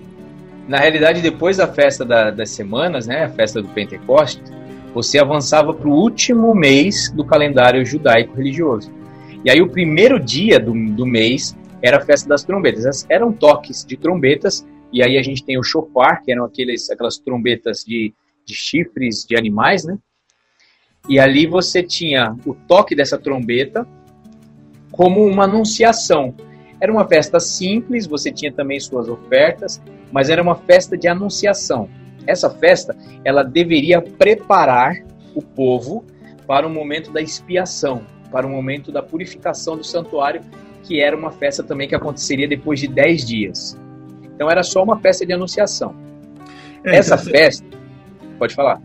Na realidade, depois da festa da, das semanas, né, a festa do Pentecostes, você avançava para o último mês do calendário judaico religioso. E aí o primeiro dia do, do mês era a festa das trombetas. Eram toques de trombetas, e aí a gente tem o shofar, que eram aqueles, aquelas trombetas de, de chifres de animais, né? E ali você tinha o toque dessa trombeta como uma anunciação. Era uma festa simples, você tinha também suas ofertas, mas era uma festa de anunciação. Essa festa, ela deveria preparar o povo para o momento da expiação, para o momento da purificação do santuário, que era uma festa também que aconteceria depois de 10 dias. Então era só uma festa de anunciação. É, Essa festa, pode falar.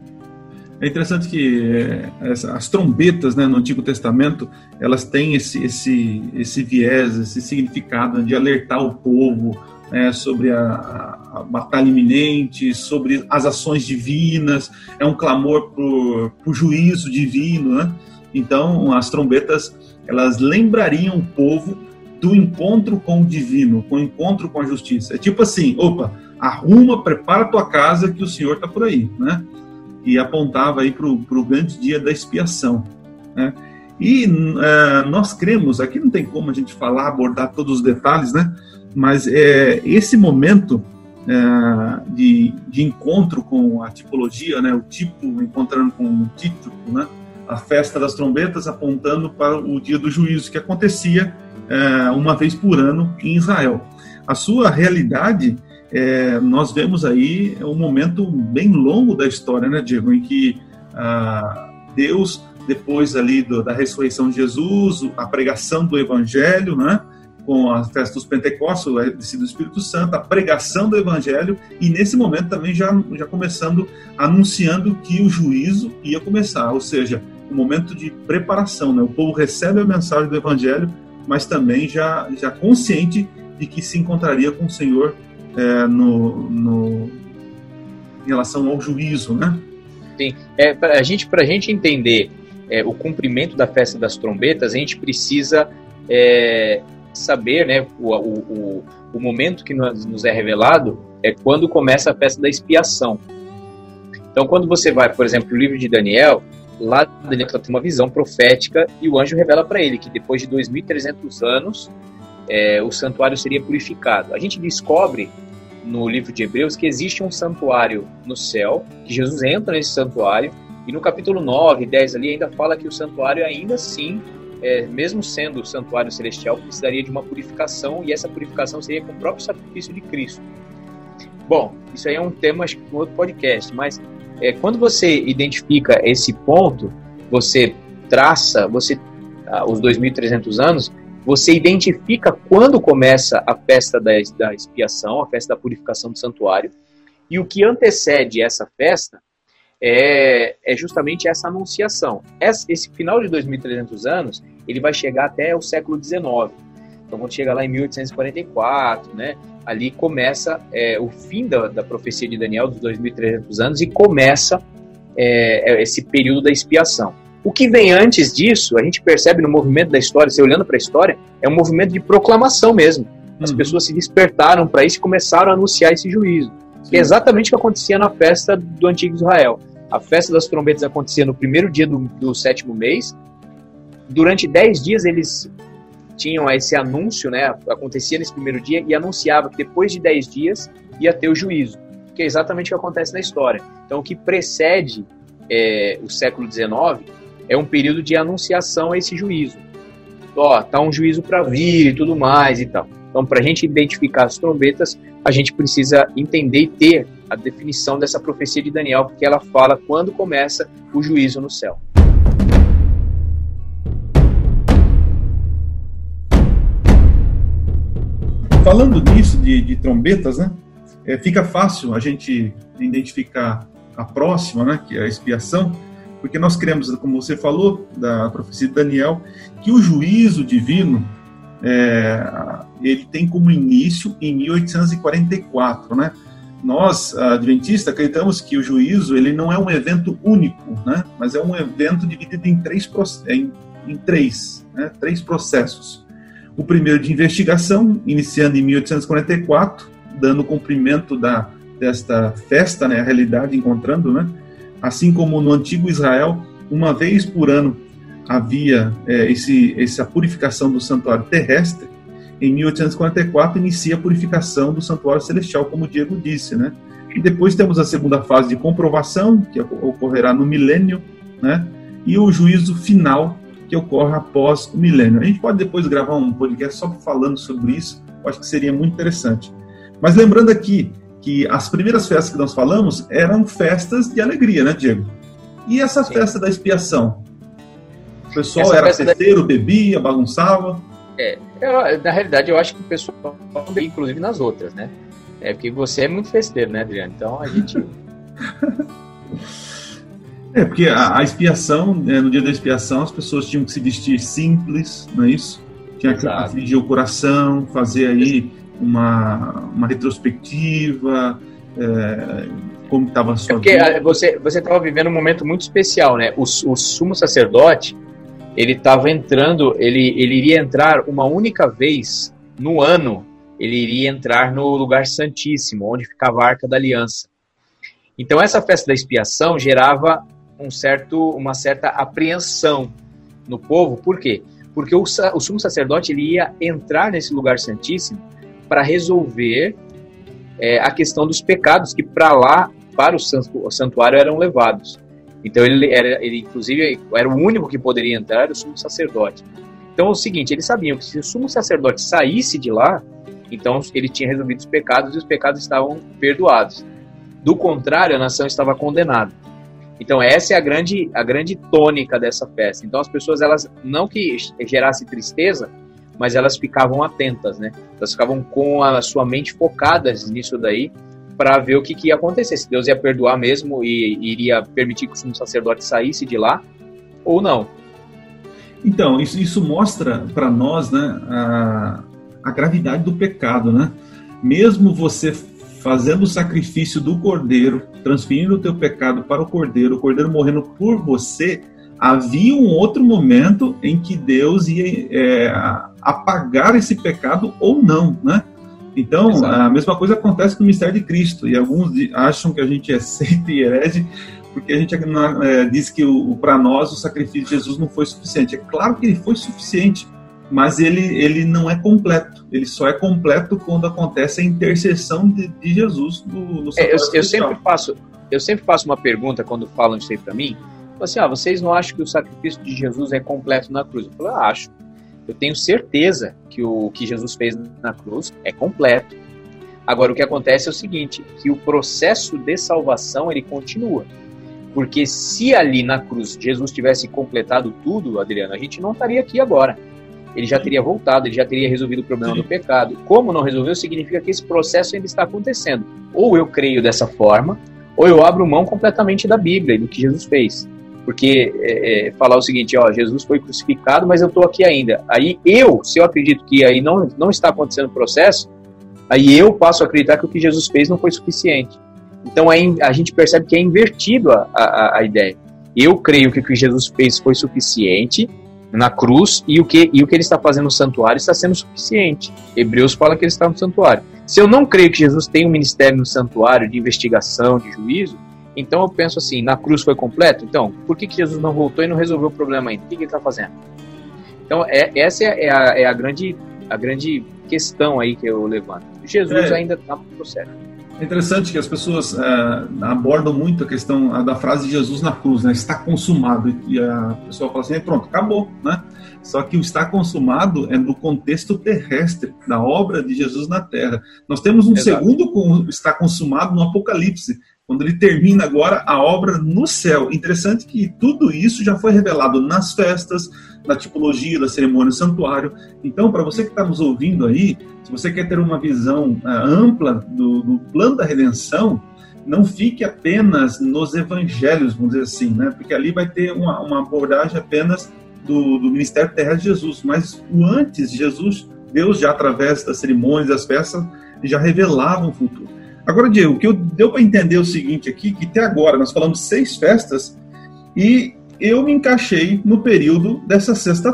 É interessante que é, as trombetas né, no Antigo Testamento elas têm esse, esse, esse viés, esse significado de alertar o povo é, sobre a, batalha iminente, sobre as ações divinas, é um clamor por, juízo divino, né? Então, as trombetas, elas lembrariam o povo do encontro com o divino, com o encontro com a justiça. É tipo assim, opa, arruma, prepara tua casa que o Senhor está por aí, né? E apontava aí para o grande dia da expiação, né? E uh, nós cremos, aqui não tem como a gente falar, abordar todos os detalhes, né? Mas é, esse momento é, de, de encontro com a tipologia, né? O tipo encontrando com o título, né? A festa das trombetas apontando para o dia do juízo que acontecia é, uma vez por ano em Israel. A sua realidade, é, nós vemos aí um momento bem longo da história, né, Diego, em que ah, Deus depois ali do, da ressurreição de Jesus, a pregação do Evangelho, né? Com a festa dos Pentecostes, o descido do Espírito Santo, a pregação do Evangelho, e nesse momento também já, já começando, anunciando que o juízo ia começar, ou seja, o um momento de preparação. Né? O povo recebe a mensagem do Evangelho, mas também já, já consciente de que se encontraria com o Senhor é, no, no, em relação ao juízo. Né? Sim, é, a gente, para a gente entender é, o cumprimento da festa das trombetas, a gente precisa é, saber, né, o, o, o, momento que nos é revelado é quando começa a festa da expiação. Então, quando você vai, por exemplo, no livro de Daniel, lá Daniel tem uma visão profética e o anjo revela para ele que depois de 2.300 anos é, o santuário seria purificado. A gente descobre no livro de Hebreus que existe um santuário no céu, que Jesus entra nesse santuário e no capítulo 9 e 10 ali ainda fala que o santuário ainda assim, é, mesmo sendo o santuário celestial, precisaria de uma purificação e essa purificação seria com o próprio sacrifício de Cristo. Bom, isso aí é um tema acho que um outro podcast, mas é, quando você identifica esse ponto, você traça, você ah, os 2.300 anos, você identifica quando começa a festa da, da expiação, a festa da purificação do santuário, e o que antecede essa festa é, é justamente essa anunciação. Esse, esse final de 2.300 anos, ele vai chegar até o século XIX. Então, quando chega lá em 1844, né, ali começa é, o fim da, da, profecia de Daniel, dos 2.300 anos, e começa é, é, esse período da expiação. O que vem antes disso, a gente percebe no movimento da história, você olhando para a história, é um movimento de proclamação mesmo. As uhum. pessoas se despertaram para isso e começaram a anunciar esse juízo. Que é exatamente o que acontecia na festa do antigo Israel. A festa das trombetas acontecia no primeiro dia do, do sétimo mês. Durante dez dias eles tinham esse anúncio, né? Acontecia nesse primeiro dia e anunciava que depois de dez dias ia ter o juízo, que é exatamente o que acontece na história. Então, o que precede é, o século XIX é um período de anunciação a esse juízo. Ó, tá um juízo para vir e tudo mais e tal. Então, para a gente identificar as trombetas, a gente precisa entender e ter a definição dessa profecia de Daniel, porque ela fala quando começa o juízo no céu. Falando disso, de, de trombetas, né? É, fica fácil a gente identificar a próxima, né? Que é a expiação, porque nós cremos, como você falou, da profecia de Daniel, que o juízo divino é, ele tem como início em 1844, né? Nós, adventistas, acreditamos que o juízo ele não é um evento único, né? Mas é um evento dividido em três, em, em três, né? três processos. O primeiro de investigação, iniciando em 1844, dando cumprimento da, desta festa, né? A realidade encontrando, né? Assim como no antigo Israel, uma vez por ano havia é, esse, essa purificação do santuário terrestre, em 1844 inicia a purificação do santuário celestial, como o Diego disse, né? E depois temos a segunda fase de comprovação, que ocorrerá no milênio, né? E o juízo final, que ocorre após o milênio. A gente pode depois gravar um podcast só falando sobre isso, eu acho que seria muito interessante. Mas lembrando aqui que as primeiras festas que nós falamos eram festas de alegria, né, Diego? E essa Sim. festa da expiação? O pessoal essa era festeiro, da... bebia, bagunçava? É, eu, na realidade eu acho que o pessoal, inclusive nas outras, né? É porque você é muito festeiro, né, Adriano? Então a gente. [laughs] é, porque a, a expiação, né, no dia da expiação, as pessoas tinham que se vestir simples, não é isso? Tinha que afligir o coração, fazer aí uma, uma retrospectiva, é, como estava a sua é porque vida. você você estava vivendo um momento muito especial, né? O, o sumo sacerdote ele estava entrando, ele, ele iria entrar uma única vez no ano, ele iria entrar no lugar santíssimo, onde ficava a Arca da Aliança. Então essa festa da expiação gerava um certo, uma certa apreensão no povo, por quê? Porque o, o sumo sacerdote ele ia entrar nesse lugar santíssimo para resolver é, a questão dos pecados que para lá, para o santuário, eram levados. Então ele era, ele inclusive era o único que poderia entrar, o sumo sacerdote. Então é o seguinte, eles sabiam que se o sumo sacerdote saísse de lá, então ele tinha resolvido os pecados e os pecados estavam perdoados. Do contrário, a nação estava condenada. Então essa é a grande a grande tônica dessa festa. Então as pessoas elas não que gerasse tristeza, mas elas ficavam atentas, né? Elas ficavam com a sua mente focadas nisso daí para ver o que, que, ia acontecer, se Deus ia perdoar mesmo e, iria permitir que o sumo sacerdote saísse de lá ou não. Então, isso, isso mostra para nós né, a, a gravidade do pecado, né? Mesmo você fazendo o sacrifício do cordeiro, transferindo o teu pecado para o cordeiro, o cordeiro morrendo por você, havia um outro momento em que Deus ia é, apagar esse pecado ou não, né? Então, Exato. a mesma coisa acontece com o mistério de Cristo, e alguns acham que a gente é seita e herege, porque a gente é, diz que para nós o sacrifício de Jesus não foi suficiente. É claro que ele foi suficiente, mas ele, ele não é completo. Ele só é completo quando acontece a intercessão de, de Jesus no, no é, eu, eu, sempre faço Eu sempre faço uma pergunta quando falam isso aí para mim. Assim, ah, vocês não acham que o sacrifício de Jesus é completo na cruz? Eu falo, ah, acho. Eu tenho certeza que o que Jesus fez na cruz é completo. Agora, o que acontece é o seguinte, que o processo de salvação, ele continua. Porque se ali na cruz Jesus tivesse completado tudo, Adriano, a gente não estaria aqui agora. Ele já teria voltado, ele já teria resolvido o problema Sim. do pecado. Como não resolveu, significa que esse processo ainda está acontecendo. Ou eu creio dessa forma, ou eu abro mão completamente da Bíblia e do que Jesus fez. Porque é, é, falar o seguinte, ó, Jesus foi crucificado, mas eu estou aqui ainda. Aí eu, se eu acredito que aí não, não está acontecendo o processo, aí eu passo a acreditar que o que Jesus fez não foi suficiente. Então aí a gente percebe que é invertido a, a, a ideia. Eu creio que o que Jesus fez foi suficiente na cruz e o que e o que ele está fazendo no santuário está sendo suficiente. Hebreus fala que ele está no santuário. Se eu não creio que Jesus tem um ministério no santuário de investigação, de juízo, então eu penso assim, na cruz foi completo? Então, por que, que Jesus não voltou e não resolveu o problema ainda? O que, que ele está fazendo? Então, é, essa é a, é a, grande, a grande questão aí que eu levanto. Jesus é. ainda está no processo. É interessante que as pessoas é, abordam muito a questão da frase de Jesus na cruz, né? Está consumado. E a pessoa fala assim, pronto, acabou, né? Só que o está consumado é no contexto terrestre, da obra de Jesus na terra. Nós temos um Exato. segundo está consumado no Apocalipse, quando ele termina agora a obra no céu. Interessante que tudo isso já foi revelado nas festas, na tipologia da cerimônia santuário. Então, para você que está nos ouvindo aí, se você quer ter uma visão uh, ampla do, do, plano da redenção, não fique apenas nos evangelhos, vamos dizer assim, né? porque ali vai ter uma, uma abordagem apenas do, do ministério terrestre de Jesus, mas o antes Jesus, Deus já através das cerimônias, das festas, já revelava o futuro. Agora, Diego, o que eu, deu para entender é o seguinte aqui, que até agora nós falamos seis festas e eu me encaixei no período dessa sexta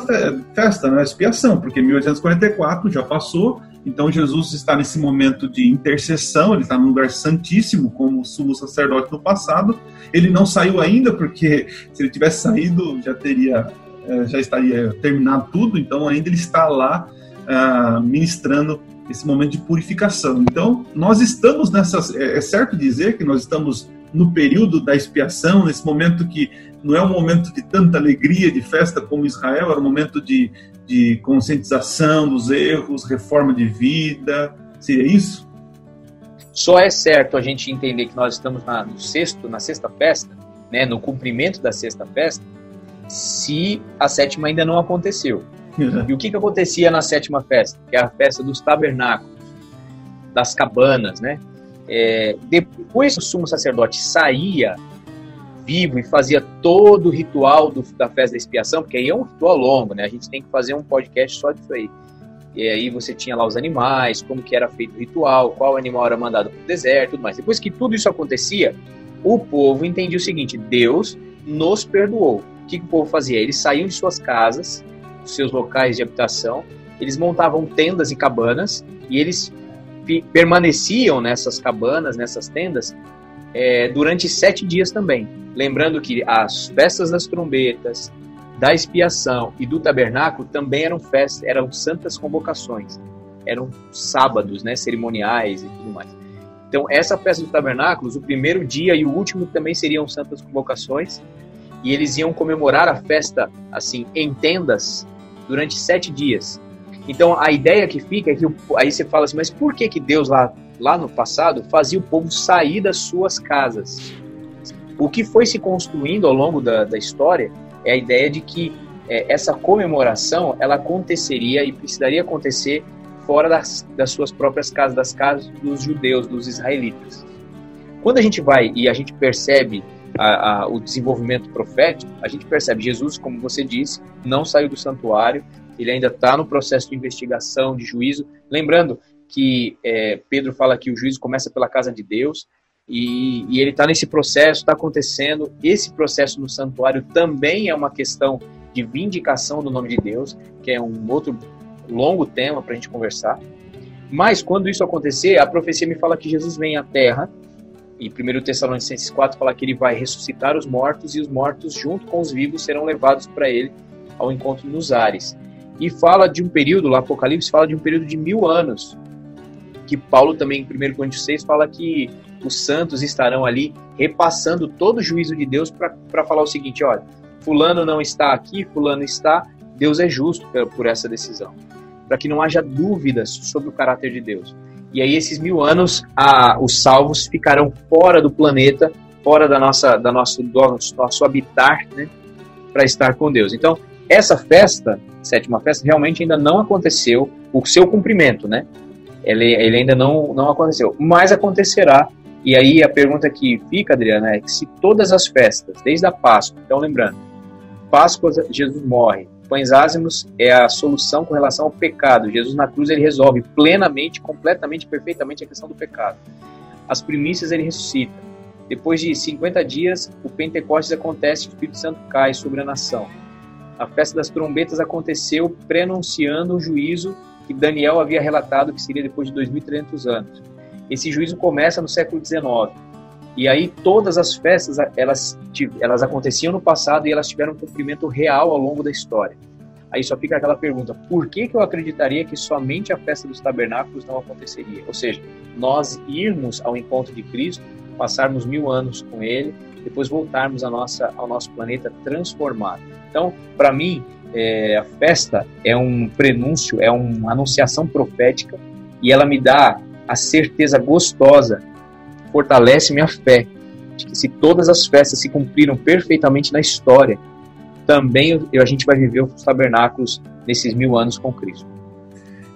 festa, na né, expiação, porque 1844 já passou, então Jesus está nesse momento de intercessão, ele está no lugar santíssimo, como sumo sacerdote no passado. Ele não saiu ainda, porque [laughs] se ele tivesse saído, já teria, eh, já estaria terminado tudo, então ainda ele está lá uh, ministrando esse momento de purificação. Então, nós estamos nessa. É, é certo dizer que nós estamos no período da expiação, nesse momento que não é um momento de tanta alegria, de festa como Israel, era um momento de, de conscientização dos erros, reforma de vida. Seria isso? Só é certo a gente entender que nós estamos na, no sexto, na sexta festa, né, no cumprimento da sexta festa, se a sétima ainda não aconteceu. E o que, que acontecia na sétima festa? Que é a festa dos tabernáculos, das cabanas, né? É, depois que o sumo sacerdote saía vivo e fazia todo o ritual do, da festa da expiação, porque aí é um ritual longo, né? A gente tem que fazer um podcast só disso aí. E aí você tinha lá os animais, como que era feito o ritual, qual animal era mandado para o deserto, tudo mais. Depois que tudo isso acontecia, o povo entendia o seguinte: Deus nos perdoou. que, que o povo fazia? Eles saíam de suas casas, seus locais de habitação, eles montavam tendas e cabanas e eles permaneciam nessas cabanas, nessas tendas, é, durante sete dias também. Lembrando que as festas das trombetas, da expiação e do tabernáculo também eram festas, eram santas convocações, eram sábados, né, cerimoniais e tudo mais. Então, essa festa dos tabernáculos, o primeiro dia e o último também seriam santas convocações, e eles iam comemorar a festa assim em tendas durante sete dias. Então, a ideia que fica é que aí você fala assim, mas por que que Deus lá lá no passado fazia o povo sair das suas casas? O que foi se construindo ao longo da, da história é a ideia de que é, essa comemoração ela aconteceria e precisaria acontecer fora das, das suas próprias casas, das casas dos judeus, dos israelitas. Quando a gente vai e a gente percebe a, a, o desenvolvimento profético, a gente percebe Jesus, como você disse, não saiu do santuário, ele ainda está no processo de investigação, de juízo. Lembrando que é, Pedro fala que o juízo começa pela casa de Deus, e, e ele está nesse processo, está acontecendo. Esse processo no santuário também é uma questão de vindicação do nome de Deus, que é um outro longo tema para a gente conversar. Mas quando isso acontecer, a profecia me fala que Jesus vem à Terra, e 1 Tessalonicenses 4 fala que ele vai ressuscitar os mortos, e os mortos, junto com os vivos, serão levados para ele ao encontro nos ares. E fala de um período, lá Apocalipse fala de um período de mil anos, que Paulo também, em 1 Coríntios 6, fala que os santos estarão ali repassando todo o juízo de Deus para falar o seguinte: olha, Fulano não está aqui, Fulano está, Deus é justo por essa decisão para que não haja dúvidas sobre o caráter de Deus. E aí esses mil anos, a, os salvos ficarão fora do planeta, fora da nossa, da nosso, do nosso habitar, né, para estar com Deus. Então, essa festa, sétima festa, realmente ainda não aconteceu, o seu cumprimento, né? Ele, ele ainda não, não aconteceu, mas acontecerá. E aí a pergunta que fica, Adriana, é que se todas as festas, desde a Páscoa, então lembrando, Páscoa Jesus morre, pães ázimos é a solução com relação ao pecado. Jesus na cruz ele resolve plenamente, completamente, perfeitamente a questão do pecado. As primícias ele ressuscita. Depois de 50 dias, o Pentecostes acontece, o Espírito Santo cai sobre a nação. A festa das trombetas aconteceu prenunciando o juízo que Daniel havia relatado que seria depois de 2.300 anos. Esse juízo começa no século XIX. E aí todas as festas, elas, elas aconteciam no passado e elas tiveram um cumprimento real ao longo da história. Aí só fica aquela pergunta, por que, que eu acreditaria que somente a festa dos tabernáculos não aconteceria? Ou seja, nós irmos ao encontro de Cristo, passarmos mil anos com Ele, depois voltarmos nossa, ao nosso planeta transformado. Então, para mim, é, a festa é um prenúncio, é uma anunciação profética e ela me dá a certeza gostosa fortalece minha fé de que se todas as festas se cumpriram perfeitamente na história, também a gente vai viver os tabernáculos nesses mil anos com Cristo.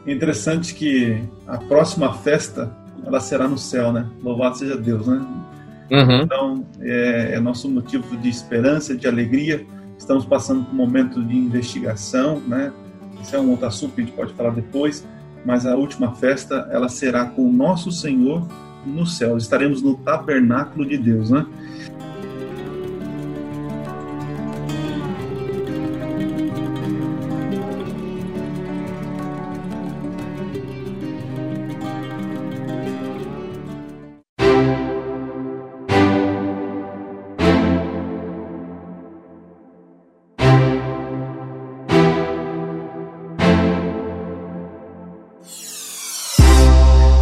É interessante que a próxima festa ela será no céu, né? Louvado seja Deus, né? Uhum. Então é, é, nosso motivo de esperança, de alegria. Estamos passando por um momento de investigação, né? Esse é um outro assunto que a gente pode falar depois. Mas a última festa ela será com o nosso Senhor no céu, estaremos no tabernáculo de Deus, né?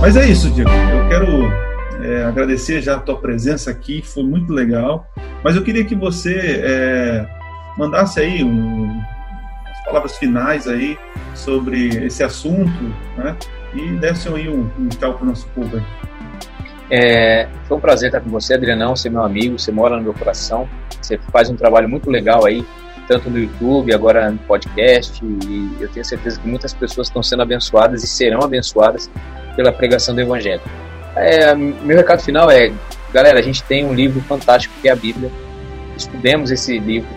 Mas é isso, Diego. Eu quero é, agradecer já a tua presença aqui, foi muito legal. Mas eu queria que você é, mandasse aí um, as palavras finais aí sobre esse assunto, né? E desse aí um, um tchau para o nosso povo aí. É, foi um prazer estar com você, Adrianão. Você é meu amigo, você mora no meu coração. Você faz um trabalho muito legal aí, tanto no YouTube, agora no podcast. E eu tenho certeza que muitas pessoas estão sendo abençoadas e serão abençoadas pela pregação do Evangelho. É, meu recado final é, galera, a gente tem um livro fantástico que é a Bíblia. Estudemos esse livro.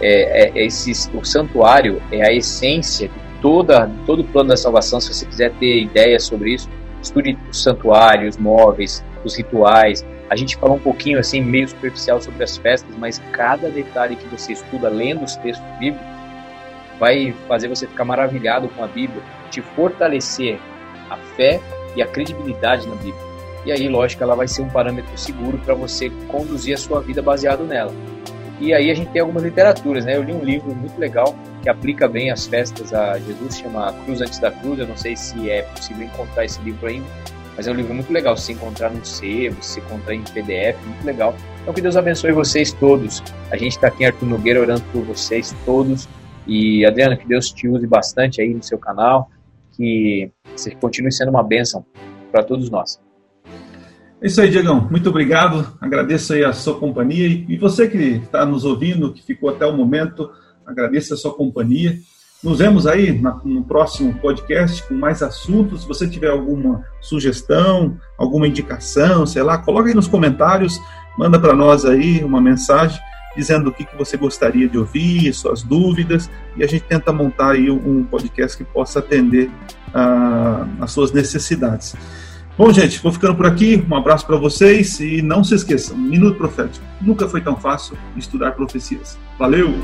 É, é, esse, o santuário é a essência de toda, todo o plano da salvação. Se você quiser ter ideias sobre isso, estude os santuários, os móveis, os rituais. A gente falou um pouquinho assim, meio superficial sobre as festas, mas cada detalhe que você estuda lendo os textos bíblicos vai fazer você ficar maravilhado com a Bíblia, te fortalecer a fé e a credibilidade na Bíblia. E aí, lógico, ela vai ser um parâmetro seguro para você conduzir a sua vida baseado nela. E aí a gente tem algumas literaturas, né? Eu li um livro muito legal que aplica bem as festas a Jesus, chama Cruz Antes da Cruz. Eu não sei se é possível encontrar esse livro ainda, mas é um livro muito legal. Se encontrar no sebo, se encontrar em PDF, muito legal. Então que Deus abençoe vocês todos. A gente está aqui Arthur Nogueira orando por vocês todos. E Adriana, que Deus te use bastante aí no seu canal, que você continue sendo uma bênção para todos nós. É isso aí, Diegão. Muito obrigado. Agradeço aí a sua companhia. E você que está nos ouvindo, que ficou até o momento, agradeço a sua companhia. Nos vemos aí no próximo podcast com mais assuntos. Se você tiver alguma sugestão, alguma indicação, sei lá, coloca aí nos comentários, manda para nós aí uma mensagem dizendo o que, que você gostaria de ouvir, suas dúvidas, e a gente tenta montar aí um podcast que possa atender uh, as suas necessidades. Bom, gente, vou ficando por aqui. Um abraço para vocês e não se esqueçam: Minuto Profético nunca foi tão fácil estudar profecias. Valeu!